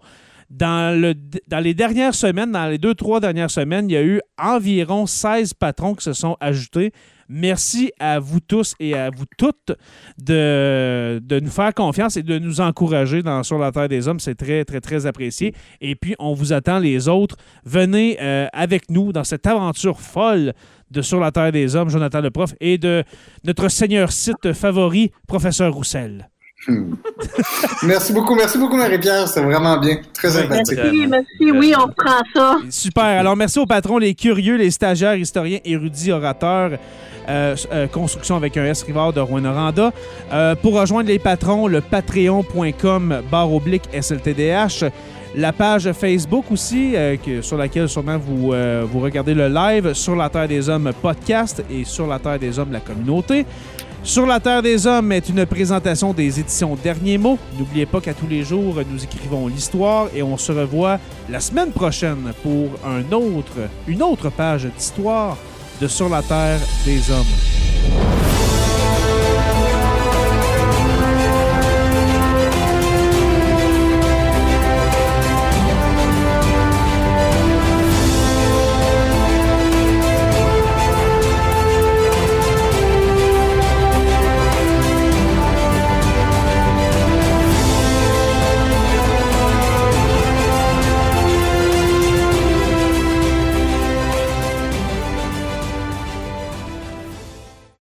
Dans, le, dans les dernières semaines, dans les deux, trois dernières semaines, il y a eu environ 16 patrons qui se sont ajoutés. Merci à vous tous et à vous toutes de, nous faire confiance et de nous encourager dans Sur la Terre des Hommes. C'est très, très, très apprécié. Et puis, on vous attend les autres. Venez euh, avec nous dans cette aventure folle de Sur la Terre des Hommes, Jonathan le prof, et de notre seigneur site favori, Professeur Roussel. Hmm. merci beaucoup, merci beaucoup, Marie-Pierre. C'est vraiment bien. Très sympathique. Merci, merci. Oui, on prend ça. Super. Alors, merci aux patrons, les curieux, les stagiaires, historiens, érudits, orateurs. euh, euh, construction avec un S Rivard de Rouen-Noranda. Euh, pour rejoindre les patrons, le patreon.com barre oblique SLTDH. La page Facebook aussi, euh, que- sur laquelle sûrement vous, euh, vous regardez le live, sur la Terre des Hommes podcast et sur la Terre des Hommes la communauté. Sur la Terre des Hommes est une présentation des éditions Derniers mots. N'oubliez pas qu'à tous les jours, nous écrivons l'histoire et on se revoit la semaine prochaine pour un autre, une autre page d'histoire de Sur la Terre des Hommes.